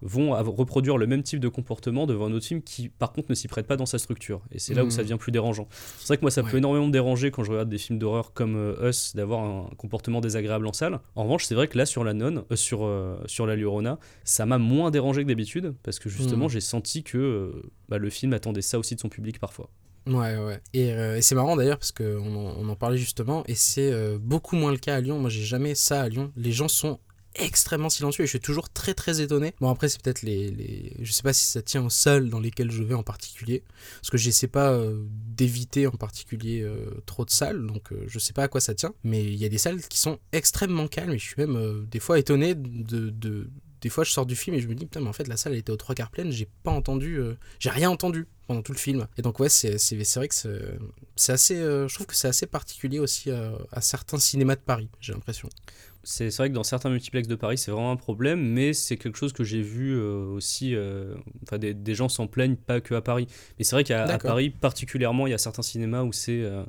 S1: vont reproduire le même type de comportement devant un autre film qui, par contre, ne s'y prête pas dans sa structure. Et c'est là où ça devient plus dérangeant. C'est vrai que moi, ça peut énormément me déranger quand je regarde des films d'horreur comme euh, Us, d'avoir un comportement désagréable en salle. En revanche, c'est vrai que là, sur la nonne, euh, sur, euh, sur la Llorona, ça m'a moins dérangé que d'habitude, parce que justement,
S2: Mhm.
S1: j'ai senti que bah, le film attendait ça aussi de son public parfois.
S2: Ouais, ouais. Et, euh, et c'est marrant d'ailleurs parce qu'on en, on en parlait justement, et c'est euh, beaucoup moins le cas à Lyon. Moi, j'ai jamais ça à Lyon. Les gens sont extrêmement silencieux et je suis toujours très très étonné. Bon après c'est peut-être les, les... Je sais pas si ça tient aux salles dans lesquelles je vais en particulier. Parce que j'essaie pas euh, d'éviter en particulier euh, trop de salles. Donc euh, je sais pas à quoi ça tient. Mais il y a des salles qui sont extrêmement calmes et je suis même des fois étonné de... de... Des fois je sors du film et je me dis putain mais en fait la salle elle était aux trois quarts pleine. J'ai pas entendu... J'ai rien entendu pendant tout le film. Et donc ouais c'est vrai que c'est assez... je trouve que c'est assez particulier aussi à certains cinémas de Paris j'ai l'impression.
S1: C'est vrai que dans certains multiplex de Paris, c'est vraiment un problème, mais c'est quelque chose que j'ai vu euh, aussi. euh, Enfin, des, des gens s'en plaignent pas que à Paris. Mais c'est vrai qu'à. Paris, particulièrement, il y a certains cinémas où c'est euh,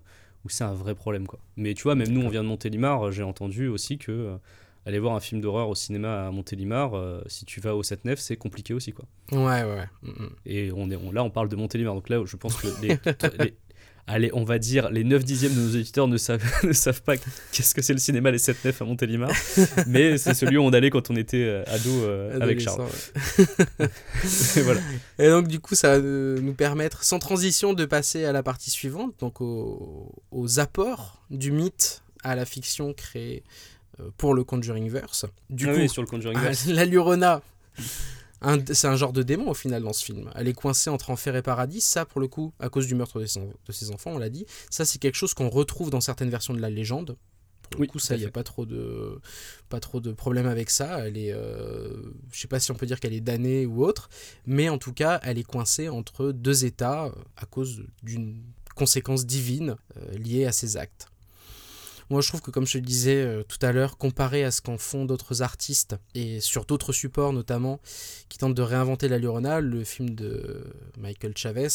S1: où c'est un vrai problème. Quoi. Mais tu vois, même nous, on vient de Montélimar, j'ai entendu aussi que aller voir un film d'horreur au cinéma à Montélimar, euh, si tu vas au 7-9, c'est compliqué aussi. Quoi.
S2: Ouais ouais. ouais. Mm, mm.
S1: Et on est, on- là, on parle de Montélimar. Donc là, je pense que les, les- <laughs> allez, on va dire, les 9 dixièmes de nos éditeurs ne savent, <laughs> ne savent pas qu'est-ce que c'est le cinéma Les 7-9 à Montélimar. <laughs> mais c'est celui où on allait quand on était euh, ado euh, avec Charles.
S2: Ouais.
S1: Et <laughs> voilà.
S2: Et donc du coup, ça va nous permettre, sans transition, de passer à la partie suivante, donc au- aux apports du mythe à la fiction créée euh, pour le Conjuringverse. Du
S1: Ah
S2: coup,
S1: oui, sur le Conjuring
S2: ah,
S1: Verse.
S2: la Llorona, c'est un genre de démon au final dans ce film. Elle est coincée entre enfer et paradis. Ça, pour le coup, à cause du meurtre de ses, de ses enfants, on l'a dit. Ça, c'est quelque chose qu'on retrouve dans certaines versions de la légende. Pour le coup, ça, il n'y a pas trop de pas trop de problème avec ça. Elle est, euh, je sais pas si on peut dire qu'elle est damnée ou autre, mais en tout cas, elle est coincée entre deux états euh, à cause d'une conséquence divine euh, liée à ses actes. Moi, je trouve que, comme je le disais euh, tout à l'heure, comparé à ce qu'en font d'autres artistes, et sur d'autres supports notamment, qui tentent de réinventer la Llorona, le film de Michael Chavez,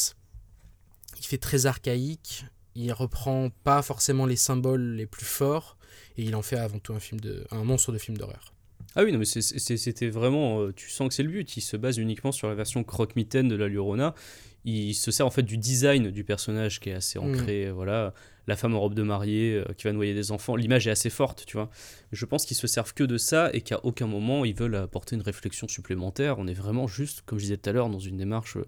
S2: il fait très archaïque, il reprend pas forcément les symboles les plus forts, et il en fait avant tout un, monstre de film d'horreur.
S1: Ah oui, non, mais c'était vraiment. euh, tu sens que c'est le but. Il se base uniquement sur la version croque-mitaine de la Llorona. Il se sert en fait du design du personnage qui est assez
S2: Mm.
S1: ancré. euh, Voilà, la femme en robe de mariée euh, qui va noyer des enfants. L'image est assez forte, tu vois. Je pense qu'ils se servent que de ça et qu'à aucun moment ils veulent apporter une réflexion supplémentaire. On est vraiment juste, comme je disais tout à l'heure, dans une démarche euh,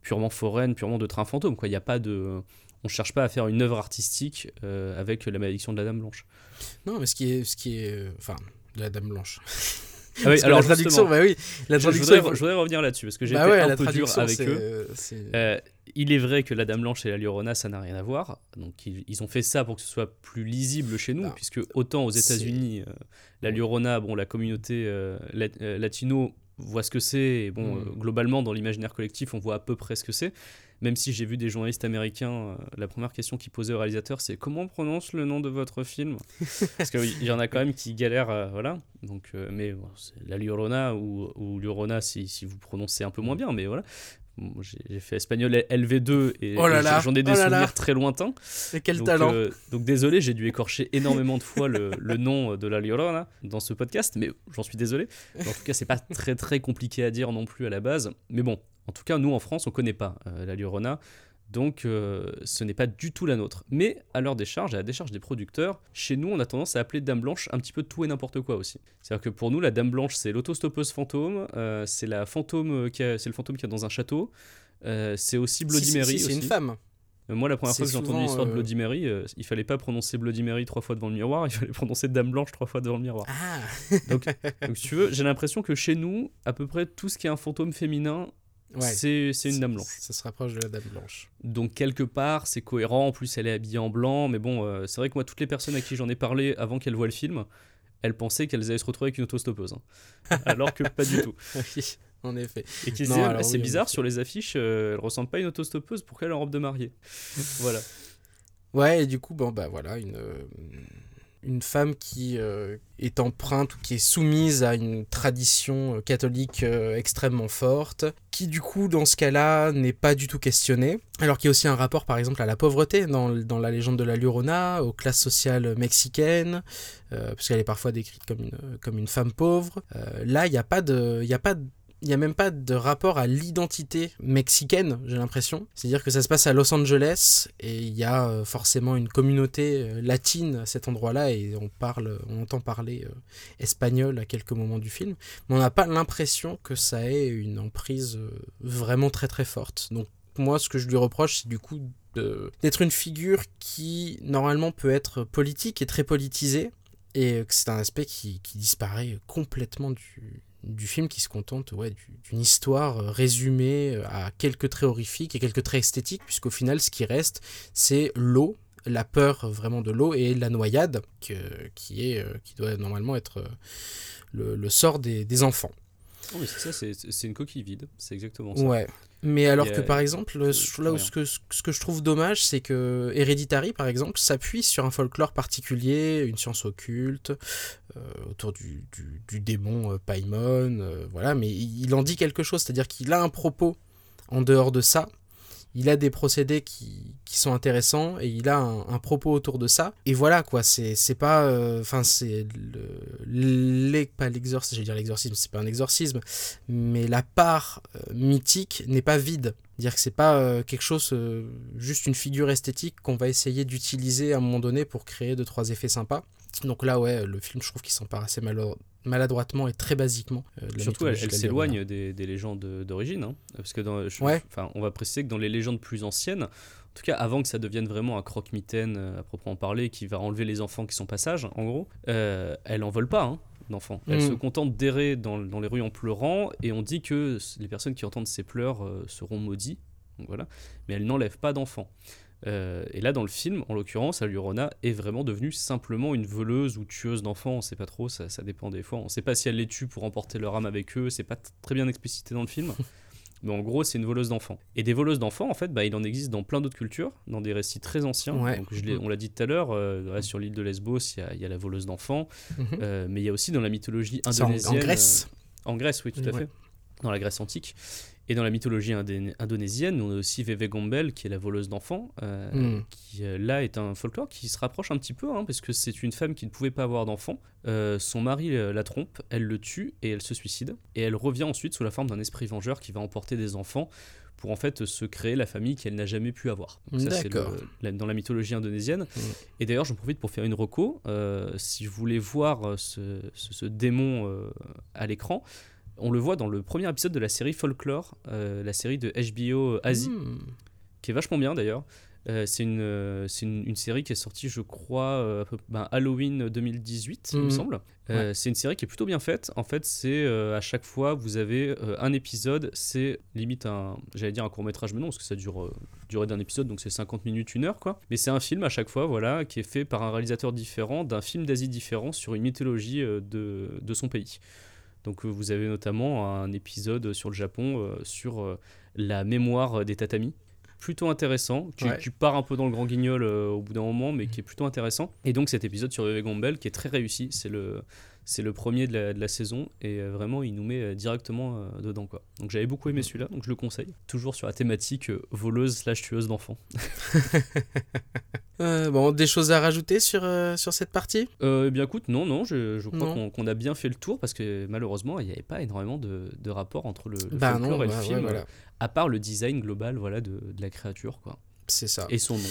S1: purement foraine, purement de train fantôme. Quoi. Il n'y a pas de. On cherche pas à faire une œuvre artistique euh, avec la malédiction de la Dame Blanche.
S2: Non, mais ce qui est. Ce qui est euh, enfin, de la Dame Blanche. <laughs>
S1: Ah oui, alors
S2: la traduction, bah oui, la
S1: je, voudrais, je revenir là-dessus parce que j'ai
S2: bah
S1: été
S2: ouais,
S1: un
S2: la
S1: peu dur avec eux.
S2: euh, c'est-
S1: Euh, il est vrai que la Dame Blanche et la Llorona, ça n'a rien à voir. Donc ils, ils ont fait ça pour que ce soit plus lisible chez nous,
S2: Non.
S1: puisque autant aux États-Unis, euh, la Llorona, bon, la communauté euh, lat- euh, latino voit ce que c'est. Et bon,
S2: Mm.
S1: euh, globalement, dans l'imaginaire collectif, on voit à peu près ce que c'est. Même si j'ai vu des journalistes américains, euh, la première question qu'ils posaient au réalisateur, c'est comment on prononce le nom de votre film? <laughs> Parce qu'il y en a quand même qui galèrent, euh, voilà. Donc, euh, mais bon, c'est la Llorona ou, ou Llorona si, si vous prononcez un peu moins bien, mais voilà. Bon, J'ai fait espagnol LV2 et,
S2: Oh
S1: j'en ai des
S2: oh là là.
S1: souvenirs très lointains.
S2: Et quel
S1: donc,
S2: talent
S1: euh, donc désolé, j'ai dû écorcher énormément de fois le, le nom de la Llorona dans ce podcast, mais j'en suis désolé. En tout cas, c'est pas très très compliqué à dire non plus à la base. Mais bon, en tout cas, nous en France, on connaît pas euh, la Llorona. Donc euh, ce n'est pas du tout la nôtre. Mais à leur décharge, à la décharge des producteurs, chez nous on a tendance à appeler Dame Blanche un petit peu tout et n'importe quoi aussi. C'est-à-dire que pour nous la Dame Blanche c'est l'autostoppeuse fantôme, euh, c'est la fantôme c'est le fantôme qui est dans un château, euh, c'est aussi Bloody
S2: Si,
S1: Mary
S2: si, c'est une femme.
S1: Moi, la première fois que j'ai entendu l'histoire de Bloody Mary, il fallait pas prononcer Bloody Mary trois fois devant le miroir, <laughs> il fallait prononcer Dame Blanche trois fois devant le miroir.
S2: Ah <laughs>
S1: Donc, si tu veux, j'ai l'impression que chez nous, à peu près tout ce qui est un fantôme féminin
S2: Ouais.
S1: c'est une dame blanche.
S2: Ça se rapproche de la Dame Blanche.
S1: Donc quelque part, c'est cohérent. En plus, elle est habillée en blanc. Mais bon, euh, c'est vrai que moi, toutes les personnes à qui j'en ai parlé avant qu'elles voient le film, elles pensaient qu'elles allaient se retrouver avec une autostoppeuse. hein. <laughs> Alors que pas du tout.
S2: oui, en effet.
S1: Et qui disaient, Ah, c'est
S2: oui,
S1: bizarre, sur les affiches, euh, elle ressemble pas à une autostoppeuse. Pourquoi elle est en robe de mariée? <laughs> Voilà.
S2: Ouais, et du coup, bon, bah voilà, une, euh, une femme qui euh, est empreinte ou qui est soumise à une tradition euh, catholique euh, extrêmement forte, qui du coup, dans ce cas-là, n'est pas du tout questionnée. Alors qu'il y a aussi un rapport, par exemple, à la pauvreté dans, dans la légende de la Llorona, aux classes sociales mexicaines, euh, parce qu'elle est parfois décrite comme une, comme une femme pauvre. Là, il n'y a pas de... Y a pas de il n'y a même pas de rapport à l'identité mexicaine, j'ai l'impression. C'est-à-dire que ça se passe à Los Angeles et il y a euh, forcément une communauté euh, latine à cet endroit-là et on parle, on entend parler euh, espagnol à quelques moments du film, mais on n'a pas l'impression que ça ait une emprise vraiment très très forte. Donc moi, ce que je lui reproche, c'est du coup d'être une figure qui normalement peut être politique et très politisée et que c'est un aspect qui, qui disparaît complètement du, du film qui se contente ouais, du- d'une histoire euh, résumée euh, à quelques traits horrifiques et quelques traits esthétiques, puisqu'au final, ce qui reste, c'est l'eau, la peur euh, vraiment de l'eau et la noyade, que- qui, est, qui doit normalement être le, le sort des, des enfants.
S1: Oh, c'est ça, c'est c'est une coquille vide. C'est exactement ça.
S2: Ouais. Mais alors que par exemple, là où ce que, ce que je trouve dommage, c'est que Hereditary, par exemple, s'appuie sur un folklore particulier, une science occulte, euh, autour du, du, du démon euh, Paimon, euh, voilà, mais il en dit quelque chose, c'est-à-dire qu'il a un propos en dehors de ça, il a des procédés qui, qui sont intéressants et il a un, propos autour de ça. Et voilà, quoi, c'est pas. euh, Enfin, c'est. Pas l'exorcisme, j'allais dire l'exorcisme, c'est pas un exorcisme, mais la part euh, mythique n'est pas vide. Dire que c'est pas euh, quelque chose, juste une figure esthétique qu'on va essayer d'utiliser à un moment donné pour créer deux, trois effets sympas. Donc là, ouais, le film, je trouve qu'il s'empare assez maladroitement et très basiquement. euh, de la
S1: Surtout, elle, s'éloigne des, des légendes d'origine. hein. parce que dans, je-
S2: Ouais.
S1: on va préciser que dans les légendes plus anciennes, en tout cas avant que ça devienne vraiment un croque-mitaine euh, à proprement parler, qui va enlever les enfants qui sont passage, en gros, euh, elle en vole pas hein, d'enfants. Elle
S2: Mm.
S1: se contente d'errer dans, dans les rues en pleurant, et on dit que les personnes qui entendent ces pleurs euh, seront maudits. Donc voilà. Mais elle n'enlève pas d'enfants. Euh, et là, dans le film, en l'occurrence, Alurona est vraiment devenue simplement une voleuse ou tueuse d'enfants. On sait pas trop, ça, ça dépend des fois. On sait pas si elle les tue pour emporter leur âme avec eux. C'est pas très bien explicité dans le film. <laughs> Mais en gros, c'est une voleuse d'enfants. Et des voleuses d'enfants, en fait, bah, il en existe dans plein d'autres cultures, dans des récits très anciens.
S2: Ouais.
S1: Donc, je on l'a dit tout à l'heure, euh, sur l'île de Lesbos, il y a, il y a la voleuse d'enfants.
S2: Mhm.
S1: Euh, mais il y a aussi dans la mythologie
S2: en-
S1: indonésienne.
S2: en Grèce.
S1: en Grèce, oui, tout à
S2: Ouais.
S1: fait. Dans la Grèce antique. Et dans la mythologie indonésienne, on a aussi Veve Gombel, qui est la voleuse d'enfants, euh,
S2: Mm.
S1: qui euh, là est un folklore qui se rapproche un petit peu, hein, parce que c'est une femme qui ne pouvait pas avoir d'enfants. Euh, son mari la trompe, elle le tue et elle se suicide. Et elle revient ensuite sous la forme d'un esprit vengeur qui va emporter des enfants pour en fait se créer la famille qu'elle n'a jamais pu avoir. Donc ça, c'est dans la mythologie indonésienne.
S2: Mm.
S1: Et d'ailleurs, j'en profite pour faire une reco. Euh, si je voulais voir ce, ce- ce démon euh, à l'écran, on le voit dans le premier épisode de la série Folklore, euh, la série de HBO Asie,
S2: Hmm.
S1: qui est vachement bien d'ailleurs. Euh, c'est une, euh, c'est une, une série qui est sortie, je crois, ben, Halloween 2018, il me
S2: Mhm.
S1: semble. C'est une série qui est plutôt bien faite. En fait, c'est à chaque fois, vous avez un épisode, c'est limite un, j'allais dire un court métrage, mais non, parce que ça dure, durée d'un épisode, donc c'est 50 minutes, une heure, quoi. Mais c'est un film à chaque fois, voilà, qui est fait par un réalisateur différent, d'un film d'Asie différent, sur une mythologie de, de son pays. Donc euh, vous avez notamment un épisode sur le Japon, euh, sur euh, la mémoire des tatamis. Plutôt intéressant, qui,
S2: Ouais.
S1: qui part un peu dans le grand guignol euh, au bout d'un moment, mais qui est plutôt intéressant. Et donc cet épisode sur Veve Gombel qui est très réussi, c'est le, c'est le premier de la, de la saison, et euh, vraiment il nous met euh, directement euh, dedans. Quoi. Donc j'avais beaucoup aimé celui-là, donc je le conseille. Toujours sur la thématique voleuse slash tueuse d'enfants. <laughs> <laughs>
S2: Euh, bon, des choses à rajouter sur, euh, sur cette partie?
S1: Euh, eh bien écoute, non, non, je, je crois qu'on a bien fait le tour, parce que malheureusement il n'y avait pas énormément de, de rapport entre le, le
S2: Bah
S1: folklore
S2: non,
S1: et
S2: bah
S1: le
S2: ouais,
S1: film.
S2: voilà.
S1: à part le design global voilà, de, de la créature quoi.
S2: C'est ça.
S1: et son nom.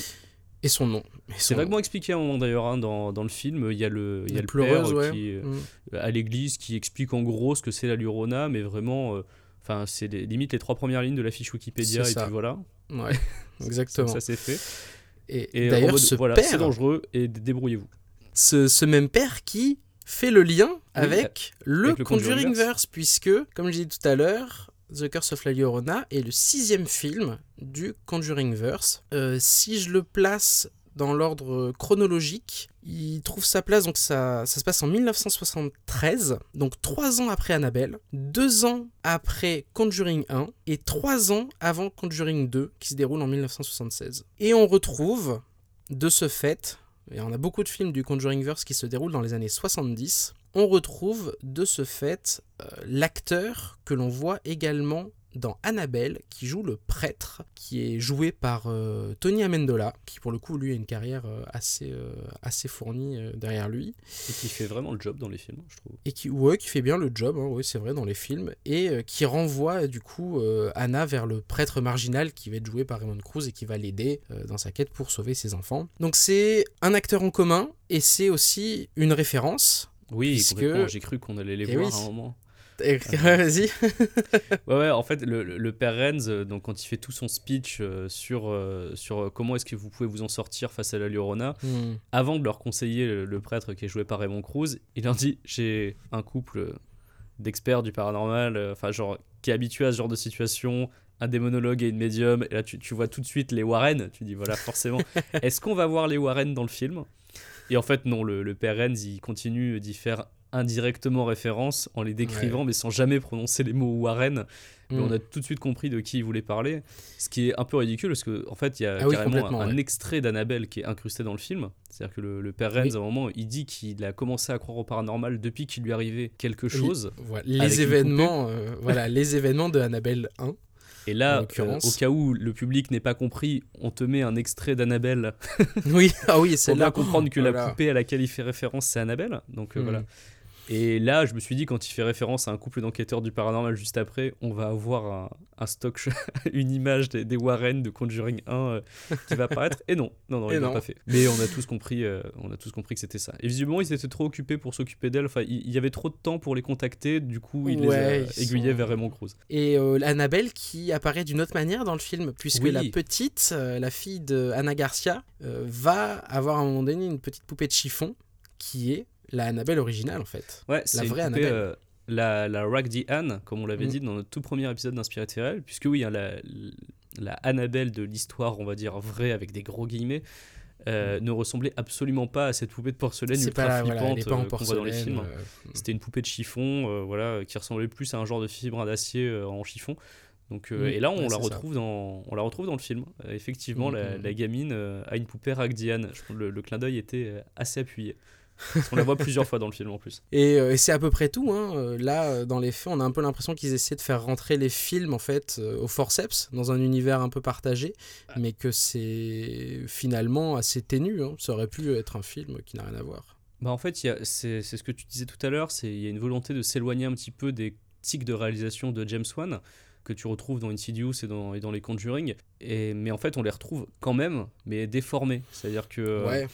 S2: Et son nom.
S1: C'est vaguement expliqué à un moment d'ailleurs hein, dans, dans le film. Il y a le, il y a le père
S2: ouais.
S1: qui, euh,
S2: Mm.
S1: à l'église qui explique en gros ce que c'est la Lurona, mais vraiment, euh, c'est limite les trois premières lignes de la fiche Wikipédia et puis voilà,
S2: Ouais, <laughs> exactement.
S1: ça c'est fait.
S2: Et, d'ailleurs, ce
S1: voilà, c'est
S2: père,
S1: dangereux et débrouillez-vous.
S2: ce, ce même père qui fait le lien avec le
S1: avec le
S2: Conjuring
S1: Conjuringverse.
S2: Puisque, comme j'ai dit tout à l'heure, The Curse of La Llorona est le sixième film du Conjuring Verse. Euh, si je le place dans l'ordre chronologique, il trouve sa place, donc ça, ça se passe en 1973, donc trois ans après Annabelle, deux ans après Conjuring 1 et trois ans avant Conjuring 2 qui se déroule en 1976. Et on retrouve de ce fait, et on a beaucoup de films du Conjuring Verse qui se déroulent dans les années 70, on retrouve de ce fait euh, l'acteur que l'on voit également dans Annabelle, qui joue le prêtre, qui est joué par euh, Tony Amendola, qui pour le coup, lui, a une carrière euh, assez, euh, assez fournie derrière lui.
S1: Et qui fait vraiment le job dans les films, je trouve.
S2: Et qui, ouais, qui fait bien le job, hein, ouais, c'est vrai, dans les films, et qui renvoie du coup Anna vers le prêtre marginal qui va être joué par Raymond Cruz et qui va l'aider dans sa quête pour sauver ses enfants. Donc c'est un acteur en commun, et c'est aussi une référence.
S1: Oui,
S2: Puisque-.
S1: J'ai cru qu'on allait les
S2: Eh
S1: voir
S2: oui.
S1: à un moment.
S2: Et- Vas-y. <laughs>
S1: Ouais, ouais, en fait, le, le- père Renz, euh, donc, quand il fait tout son speech euh, sur, euh, sur comment est-ce que vous pouvez vous en sortir face à la Llorona,
S2: Hmm.
S1: avant de leur conseiller le, le prêtre qui est joué par Raymond Cruz, il leur dit J'ai un couple d'experts du paranormal, euh, enfin, genre, qui est habitué à ce genre de situation, un démonologue et une médium. Et là, tu, tu vois tout de suite les Warren. Tu dis Voilà, forcément. <laughs> est-ce qu'on va voir les Warren dans le film? Et en fait, non, le, le père Renz, il continue d'y faire indirectement référence en les décrivant, mais sans jamais prononcer les mots Warren. Mais on a tout de suite compris de qui il voulait parler. Ce qui est un peu ridicule parce qu'en en fait, il y a
S2: Ah
S1: carrément un,
S2: ouais.
S1: extrait d'Annabelle qui est incrusté dans le film. C'est-à-dire que le, le père Renz,
S2: Oui.
S1: à un moment, il dit qu'il a commencé à croire au paranormal depuis qu'il lui arrivait quelque chose.
S2: Voilà, les événements, euh, voilà, les événements de Annabelle 1.
S1: Et là, euh, au cas où le public n'ait pas compris, on te met un extrait d'Annabelle
S2: oui, ah oui, c'est <laughs>
S1: pour
S2: là
S1: bien comprendre que la
S2: Voilà.
S1: poupée à laquelle il fait référence, c'est Annabelle. Donc euh,
S2: Hmm.
S1: voilà. Et là, je me suis dit, quand il fait référence à un couple d'enquêteurs du paranormal juste après, on va avoir un, un stock, <laughs> une image des, des Warren de Conjuring 1 euh, qui va apparaître. Et non, non, non,
S2: Et
S1: il l'a
S2: non.
S1: pas fait. Mais on a tous compris, euh, on a tous compris que c'était ça. Et visiblement, ils étaient trop occupés pour s'occuper d'elle. Enfin, il y avait trop de temps pour les contacter. Du coup,
S2: Ouais,
S1: les
S2: ils
S1: aiguillés
S2: sont-
S1: vers Raymond Cruz.
S2: Et euh, Annabelle qui apparaît d'une autre manière dans le film, puisque
S1: Oui.
S2: la petite, la fille de Anna Garcia, va avoir à un moment donné une petite poupée de chiffon qui est la Annabelle originale en fait.
S1: Ouais, c'est une
S2: vraie Annabelle.
S1: euh, la, la Raggedy Ann, comme on l'avait
S2: Mm.
S1: dit dans notre tout premier épisode d'Inspiré réel, puisque oui, hein, la, la Annabelle de l'histoire, on va dire vraie avec des gros guillemets, euh, ne ressemblait absolument pas à cette poupée de porcelaine ultra
S2: pas, la- voilà,
S1: flippante
S2: en
S1: euh, qu'on voit dans les films. C'était une poupée de chiffon, voilà, qui ressemblait plus à un genre de fibre d'acier en chiffon. Donc, euh,
S2: Mm,
S1: et là, on,
S2: ouais,
S1: la
S2: ça.
S1: retrouve dans, on la retrouve dans le film. Euh, effectivement,
S2: Mm,
S1: la,
S2: mm.
S1: la gamine euh, a une poupée trouve le, le clin d'œil était assez appuyé. Parce qu'on la voit plusieurs fois dans le film en plus.
S2: Et, euh, et c'est à peu près tout. hein. Euh, Là, euh, dans les faits, on a un peu l'impression qu'ils essaient de faire rentrer les films en fait au forceps, dans un univers un peu partagé, mais que c'est finalement assez ténu. hein. Ça aurait pu être un film qui n'a rien à voir.
S1: Bah en fait, c'est ce que tu disais tout à l'heure, c'est il y a une volonté de s'éloigner un petit peu des tics de réalisation de James Wan que tu retrouves dans Insidious et dans, et dans les Conjuring, et, mais en fait on les retrouve quand même, mais déformés. C'est-à-dire que euh,
S2: ouais.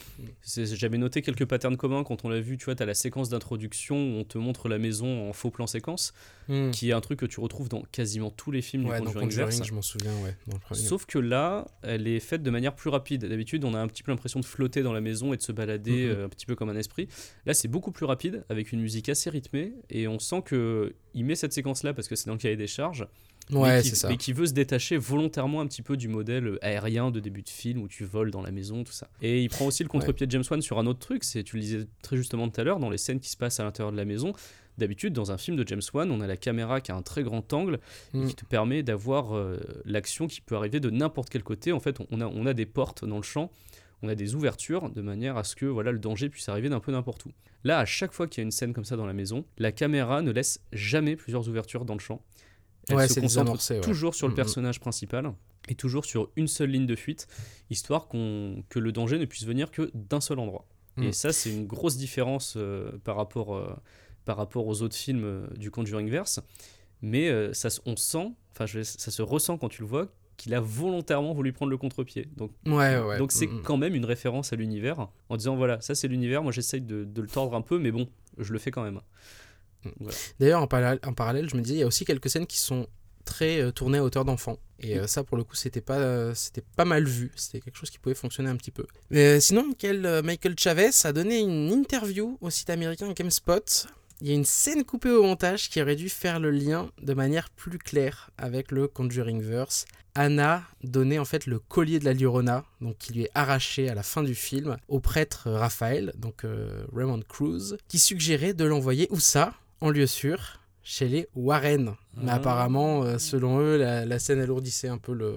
S1: j'avais noté quelques patterns communs quand on l'a vu, tu vois, tu as la séquence d'introduction où on te montre la maison en faux plan séquence,
S2: Hmm.
S1: qui est un truc que tu retrouves dans quasiment tous les films
S2: Ouais,
S1: du
S2: dans
S1: Conjuring,
S2: Conjuring,
S1: verse.
S2: je m'en souviens, ouais. Dans le premier.
S1: Sauf que là, elle est faite de manière plus rapide. D'habitude, on a un petit peu l'impression de flotter dans la maison et de se balader
S2: Mhm.
S1: euh, un petit peu comme un esprit. Là, c'est beaucoup plus rapide, avec une musique assez rythmée, et on sent que il met cette séquence-là parce que c'est dans le cahier des charges,
S2: ouais,
S1: mais, qui,
S2: ça.
S1: mais qui veut se détacher volontairement un petit peu du modèle aérien de début de film où tu voles dans la maison, tout ça. Et il prend aussi le contre-pied de James Wan sur un autre truc, c'est, tu le disais très justement tout à l'heure, dans les scènes qui se passent à l'intérieur de la maison. D'habitude, dans un film de James Wan, on a la caméra qui a un très grand angle et qui te permet d'avoir euh, l'action qui peut arriver de n'importe quel côté. En fait, on a, on a des portes dans le champ, on a des ouvertures de manière à ce que voilà, le danger puisse arriver d'un peu n'importe où. Là, à chaque fois qu'il y a une scène comme ça dans la maison, la caméra ne laisse jamais plusieurs ouvertures dans le champ. Elle
S2: Ouais,
S1: se concentre
S2: ouais.
S1: toujours sur le
S2: Mhm.
S1: personnage principal et toujours sur une seule ligne de fuite, histoire qu'on, que le danger ne puisse venir que d'un seul endroit. Et
S2: Mhm.
S1: ça, c'est une grosse différence euh, par, rapport, euh, par rapport aux autres films euh, du Conjuring Verse. Mais euh, ça, se- on sent, enfin, ça se ressent quand tu le vois, qu'il a volontairement voulu prendre le contre-pied. Donc,
S2: Ouais, ouais.
S1: donc c'est quand même une référence à l'univers, en disant voilà, ça c'est l'univers, moi j'essaye de, de le tordre un peu, mais bon, je le fais quand même.
S2: D'ailleurs, en, parallèle- en parallèle, je me disais, il y a aussi quelques scènes qui sont très euh, tournées à hauteur d'enfant. Et euh, ça, pour le coup, c'était pas, euh, c'était pas mal vu. C'était quelque chose qui pouvait fonctionner un petit peu. Mais, sinon, Michael, Michael Chavez a donné une interview au site américain GameSpot il y a une scène coupée au montage qui aurait dû faire le lien de manière plus claire avec le Conjuring Verse. Anna donnait en fait le collier de la Llorona, donc qui lui est arraché à la fin du film, au prêtre Raphaël, donc euh, Raymond Cruz, qui suggérait de l'envoyer où ça? En lieu sûr, chez les Warren. Mais
S1: Ah.
S2: apparemment, euh, selon eux, la, la scène alourdissait un peu, le,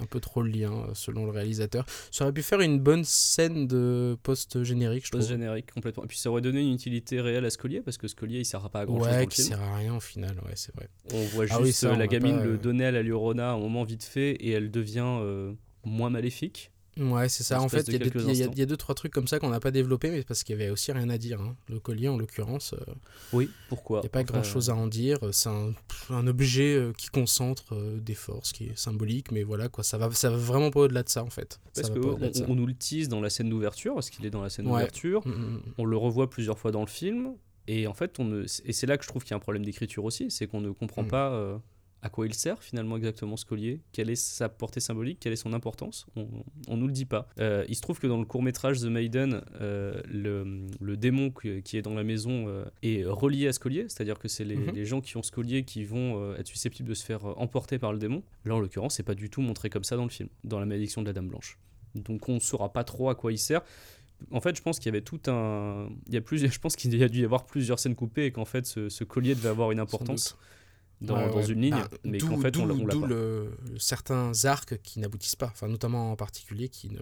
S2: un peu trop le lien, euh, selon le réalisateur. Ça aurait pu faire une bonne scène de post-générique, je trouve.
S1: Post-générique complètement. Et puis ça aurait donné une utilité réelle à Scully parce que Scully il sert pas à grand chose dans
S2: Ouais, qui
S1: film.
S2: sert à rien au final, ouais, c'est vrai.
S1: On voit juste
S2: Ah oui, ça,
S1: euh,
S2: on
S1: la gamine
S2: pas,
S1: le donner à la Llorona à un moment vite fait et elle devient euh, moins maléfique.
S2: Ouais, c'est ça. En fait, il y, a y y deux, trois trucs comme ça qu'on n'a pas développé, mais parce qu'il y avait aussi rien à dire. hein. Le collier, en l'occurrence, euh,
S1: Oui, pourquoi?
S2: il n'y a pas grand chose à en dire. C'est un, un objet euh, qui concentre euh, des forces, qui est symbolique, mais voilà, quoi. Ça va, ça va vraiment pas au-delà de ça, en fait.
S1: Parce
S2: va
S1: que
S2: pas
S1: on,
S2: au-delà de ça.
S1: on nous le tease dans la scène d'ouverture, parce qu'il est dans la scène
S2: Ouais.
S1: d'ouverture.
S2: Mm, mm, mm.
S1: On le revoit plusieurs fois dans le film. Et en fait, on ne... et c'est là que je trouve qu'il y a un problème d'écriture aussi, c'est qu'on ne comprend pas euh, à quoi il sert finalement exactement ce collier, quelle est sa portée symbolique, quelle est son importance? On, on nous le dit pas. Euh, il se trouve que dans le court métrage The Maiden, euh, le, le démon qui est dans la maison euh, est relié à ce collier, c'est-à-dire que c'est les,
S2: Mhm.
S1: les gens qui ont ce collier qui vont être susceptibles de se faire emporter par le démon. Là, en l'occurrence, c'est pas du tout montré comme ça dans le film, dans la malédiction de la Dame Blanche. Donc on ne saura pas trop à quoi il sert. En fait, je pense qu'il y avait tout un. Il y a plus... <laughs> Je pense qu'il y a dû y avoir plusieurs scènes coupées et qu'en fait, ce, ce collier devait avoir une importance dans,
S2: Ouais,
S1: dans
S2: ouais.
S1: une ligne,
S2: Bah,
S1: mais qu'en fait, on l'a on pas.
S2: le- certains arcs qui n'aboutissent pas, enfin notamment en particulier qui ne,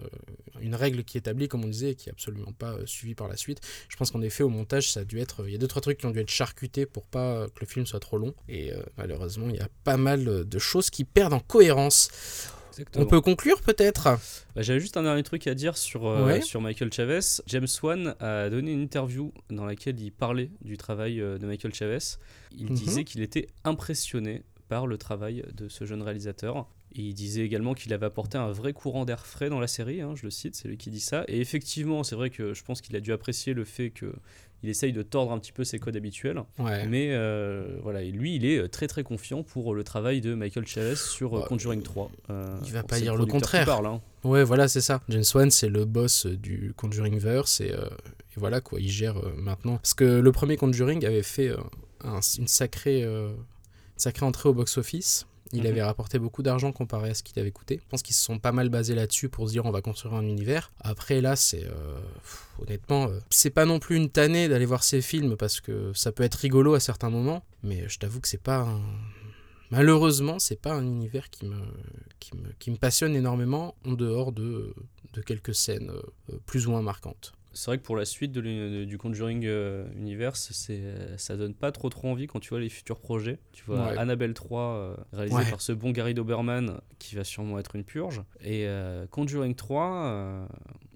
S2: une règle qui est établie comme on disait et qui est absolument pas euh, suivie par la suite. Je pense qu'en effet au montage ça a dû être, il y a deux trois trucs qui ont dû être charcutés pour pas euh, que le film soit trop long et euh, malheureusement il y a pas mal de choses qui perdent en cohérence.
S1: Exactement.
S2: On peut conclure peut-être?
S1: Bah, J'avais juste un dernier truc à dire sur, euh,
S2: Ouais.
S1: sur Michael Chavez. James Wan a donné une interview dans laquelle il parlait du travail euh, de Michael Chavez. Il
S2: Mhm.
S1: disait qu'il était impressionné par le travail de ce jeune réalisateur. Et il disait également qu'il avait apporté un vrai courant d'air frais dans la série, hein, je le cite, c'est lui qui dit ça. Et effectivement, c'est vrai que je pense qu'il a dû apprécier le fait que il essaye de tordre un petit peu ses codes habituels.
S2: Ouais.
S1: Mais euh, voilà, et lui, il est très très confiant pour le travail de Michael Chavez sur euh,
S2: Ouais,
S1: Conjuring 3. Euh,
S2: il va pas dire le contraire.
S1: parle, hein.
S2: Ouais, voilà, c'est ça. James Wan, c'est le boss euh, du Conjuring Verse et, euh, et voilà quoi, il gère euh, maintenant. Parce que le premier Conjuring avait fait euh, un- une sacrée, euh, une sacrée entrée au box-office. Il
S1: Mhm.
S2: avait rapporté beaucoup d'argent comparé à ce qu'il avait coûté. Je pense qu'ils se sont pas mal basés là-dessus pour se dire on va construire un univers. Après là, c'est euh, honnêtement, euh, c'est pas non plus une tannée d'aller voir ces films parce que ça peut être rigolo à certains moments, mais je t'avoue que c'est pas un... Malheureusement, c'est pas un univers qui me, qui me, qui me passionne énormément en dehors de, de quelques scènes euh, plus ou moins marquantes.
S1: C'est vrai que pour la suite de du Conjuring euh, Universe, c'est, euh, ça donne pas trop trop envie quand tu vois les futurs projets. Tu vois
S2: Ouais.
S1: Annabelle 3, euh, réalisé
S2: Ouais.
S1: par ce bon Gary Doberman, qui va sûrement être une purge. Et euh, Conjuring 3, euh,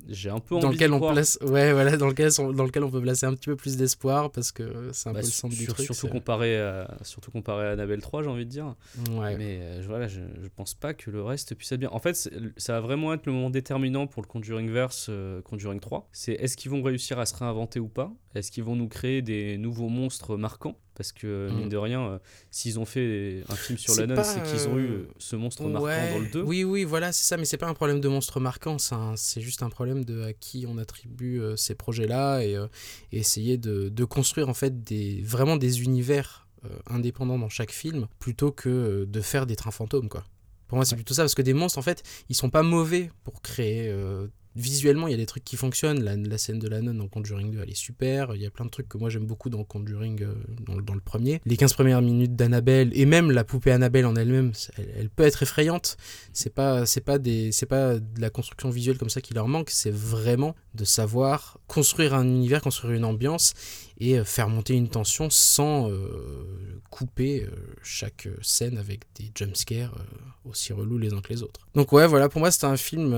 S1: j'ai un peu
S2: Dans
S1: envie
S2: lequel
S1: d'y
S2: on
S1: croire.
S2: place, ouais, voilà, dans lequel, on- dans lequel on peut placer un petit peu plus d'espoir parce que c'est un
S1: Bah,
S2: peu le
S1: sur-
S2: centre du truc.
S1: surtout, comparé à, surtout comparé à Annabelle 3, j'ai envie de dire.
S2: Ouais.
S1: Mais euh, je- voilà, je, je pense pas que le reste puisse être bien. En fait, ça va vraiment être le moment déterminant pour le Conjuring Verse, euh, Conjuring 3. C'est est-ce qu'ils vont réussir à se réinventer ou pas? Est-ce qu'ils vont nous créer des nouveaux monstres marquants? Parce que,
S2: Mm.
S1: mine de rien, euh, s'ils ont fait un film sur la nonne, c'est qu'ils ont eu
S2: euh,
S1: ce monstre marquant
S2: Ouais,
S1: dans le 2.
S2: Oui, oui, voilà, c'est ça, mais c'est pas un problème de monstre marquant, c'est juste un problème de à qui on attribue euh, ces projets-là et, euh, et essayer de, de construire en fait des, vraiment des univers indépendants dans chaque film plutôt que de faire des trains fantômes, quoi. Pour moi, c'est
S1: Ouais.
S2: plutôt ça, parce que des monstres, en fait, ils sont pas mauvais pour créer. Visuellement, il y a des trucs qui fonctionnent. La, scène de la nonne dans Conjuring 2, elle est super. Il y a plein de trucs que moi j'aime beaucoup dans Conjuring, euh, dans, dans le premier. Les 15 premières minutes d'Annabelle, et même la poupée Annabelle en elle-même, elle, elle peut être effrayante. C'est pas, c'est pas des, c'est pas de la construction visuelle comme ça qui leur manque. C'est vraiment de savoir construire un univers, construire une ambiance et euh, faire monter une tension sans euh, couper euh, chaque scène avec des jumpscares aussi relous les uns que les autres. Donc ouais, voilà, pour moi c'était un film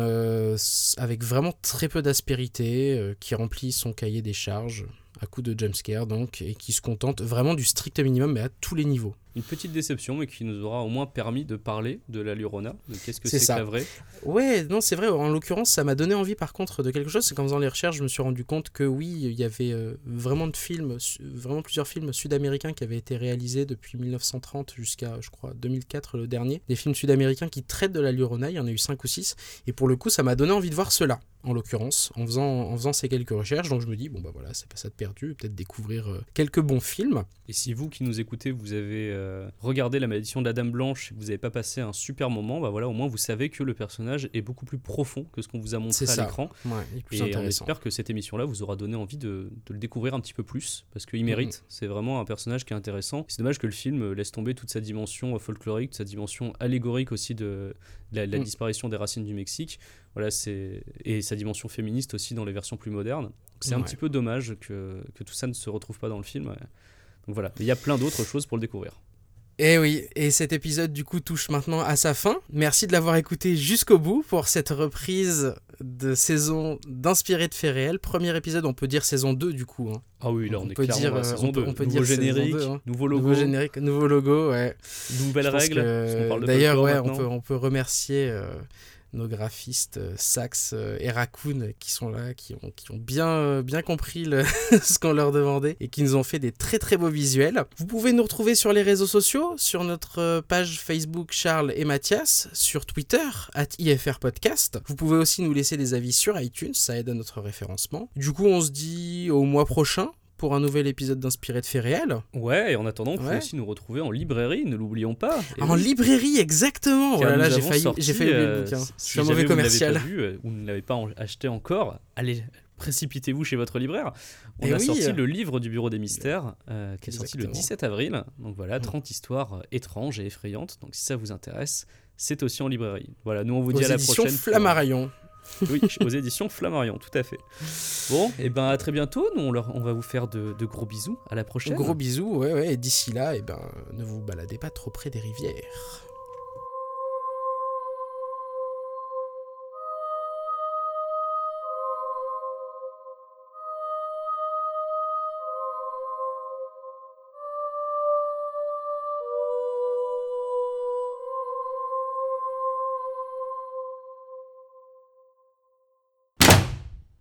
S2: avec vraiment très peu d'aspérité, qui remplit son cahier des charges à coup de jumpscares donc, et qui se contente vraiment du strict minimum mais à tous les niveaux.
S1: Une petite déception, mais qui nous aura au moins permis de parler de la Lurona, de qu'est-ce que
S2: C'est
S1: que la vraie.
S2: Ouais, non, c'est vrai. En l'occurrence, ça m'a donné envie par contre de quelque chose. C'est qu'en faisant les recherches, je me suis rendu compte que oui, il y avait euh, vraiment de films, vraiment plusieurs films sud-américains qui avaient été réalisés depuis 1930 jusqu'à, je crois, 2004 le dernier. Des films sud-américains qui traitent de la Llorona. Il y en a eu 5 ou 6. Et pour le coup, ça m'a donné envie de voir cela. En l'occurrence, en faisant, en faisant ces quelques recherches, donc je me dis, bon bah voilà, c'est pas ça de perdu, peut-être découvrir euh, quelques bons films.
S1: Et si vous qui nous écoutez, vous avez euh, regardé La malédiction de la Dame Blanche et que vous n'avez pas passé un super moment, bah voilà, au moins vous savez que le personnage est beaucoup plus profond que ce qu'on vous a montré à l'écran.
S2: Ouais, et
S1: on espère que cette émission-là vous aura donné envie de, de le découvrir un petit peu plus, parce qu'il mérite. C'est vraiment un personnage qui est intéressant. C'est dommage que le film euh, laisse tomber toute sa dimension euh, folklorique, toute sa dimension allégorique aussi de la, la
S2: Mm.
S1: disparition des racines du Mexique. Voilà, c'est et sa dimension féministe aussi dans les versions plus modernes. C'est un petit peu dommage que, que tout ça ne se retrouve pas dans le film. Donc voilà, il y a plein d'autres choses pour le découvrir.
S2: Et Eh oui, et cet épisode du coup touche maintenant à sa fin. Merci de l'avoir écouté jusqu'au bout pour cette reprise de saison d'Inspiré de faits réels. Premier épisode, on peut dire saison 2 du coup. hein.
S1: Ah oui, là on,
S2: On
S1: est
S2: peut
S1: clairement
S2: dire, euh,
S1: saison
S2: on peut-
S1: 2.
S2: on peut
S1: nouveau
S2: dire
S1: générique,
S2: 2, hein.
S1: nouveau logo,
S2: Nouveau générique, nouveau logo, ouais.
S1: parle de
S2: D'ailleurs, ouais, on peut, on peut remercier euh, nos graphistes euh, Sax euh, et Raccoon qui sont là, qui ont, bien, euh, compris <laughs> ce qu'on leur demandait et qui nous ont fait des très très beaux visuels. Vous pouvez nous retrouver sur les réseaux sociaux, sur notre euh, page Facebook Charles et Mathias, sur Twitter, at IFR Podcast. Vous pouvez aussi nous laisser des avis sur iTunes, ça aide à notre référencement. Du coup, on se dit au mois prochain pour un nouvel épisode d'Inspiré de faits réels.
S1: Ouais, et en attendant, vous pouvez
S2: Ouais.
S1: aussi nous retrouver en librairie, ne l'oublions pas. Et
S2: en
S1: oui,
S2: librairie, exactement.
S1: car
S2: Voilà,
S1: nous
S2: j'ai failli,
S1: sorti,
S2: j'ai failli oublier le
S1: euh,
S2: bouquin.
S1: si
S2: Je suis un mauvais commercial.
S1: pas vu, euh, ou ne l'avez pas acheté encore, allez, <laughs> précipitez-vous chez votre libraire. On
S2: Eh
S1: a
S2: oui.
S1: sorti le livre du Bureau des Mystères, euh, qui est sorti le
S2: Exactement.
S1: 17 avril. Donc voilà,
S2: Mm.
S1: 30 histoires euh, étranges et effrayantes. Donc si ça vous intéresse, c'est aussi en librairie. Voilà, nous on vous dit
S2: Aux
S1: à la prochaine. pour-
S2: Flammarion. <laughs>
S1: Oui, aux éditions Flammarion, tout à fait. Bon, et ben à très bientôt. Nous on, va vous faire de, gros bisous. À la prochaine.
S2: Gros bisous, ouais, ouais. Et d'ici là, eh ben, ne vous baladez pas trop près des rivières.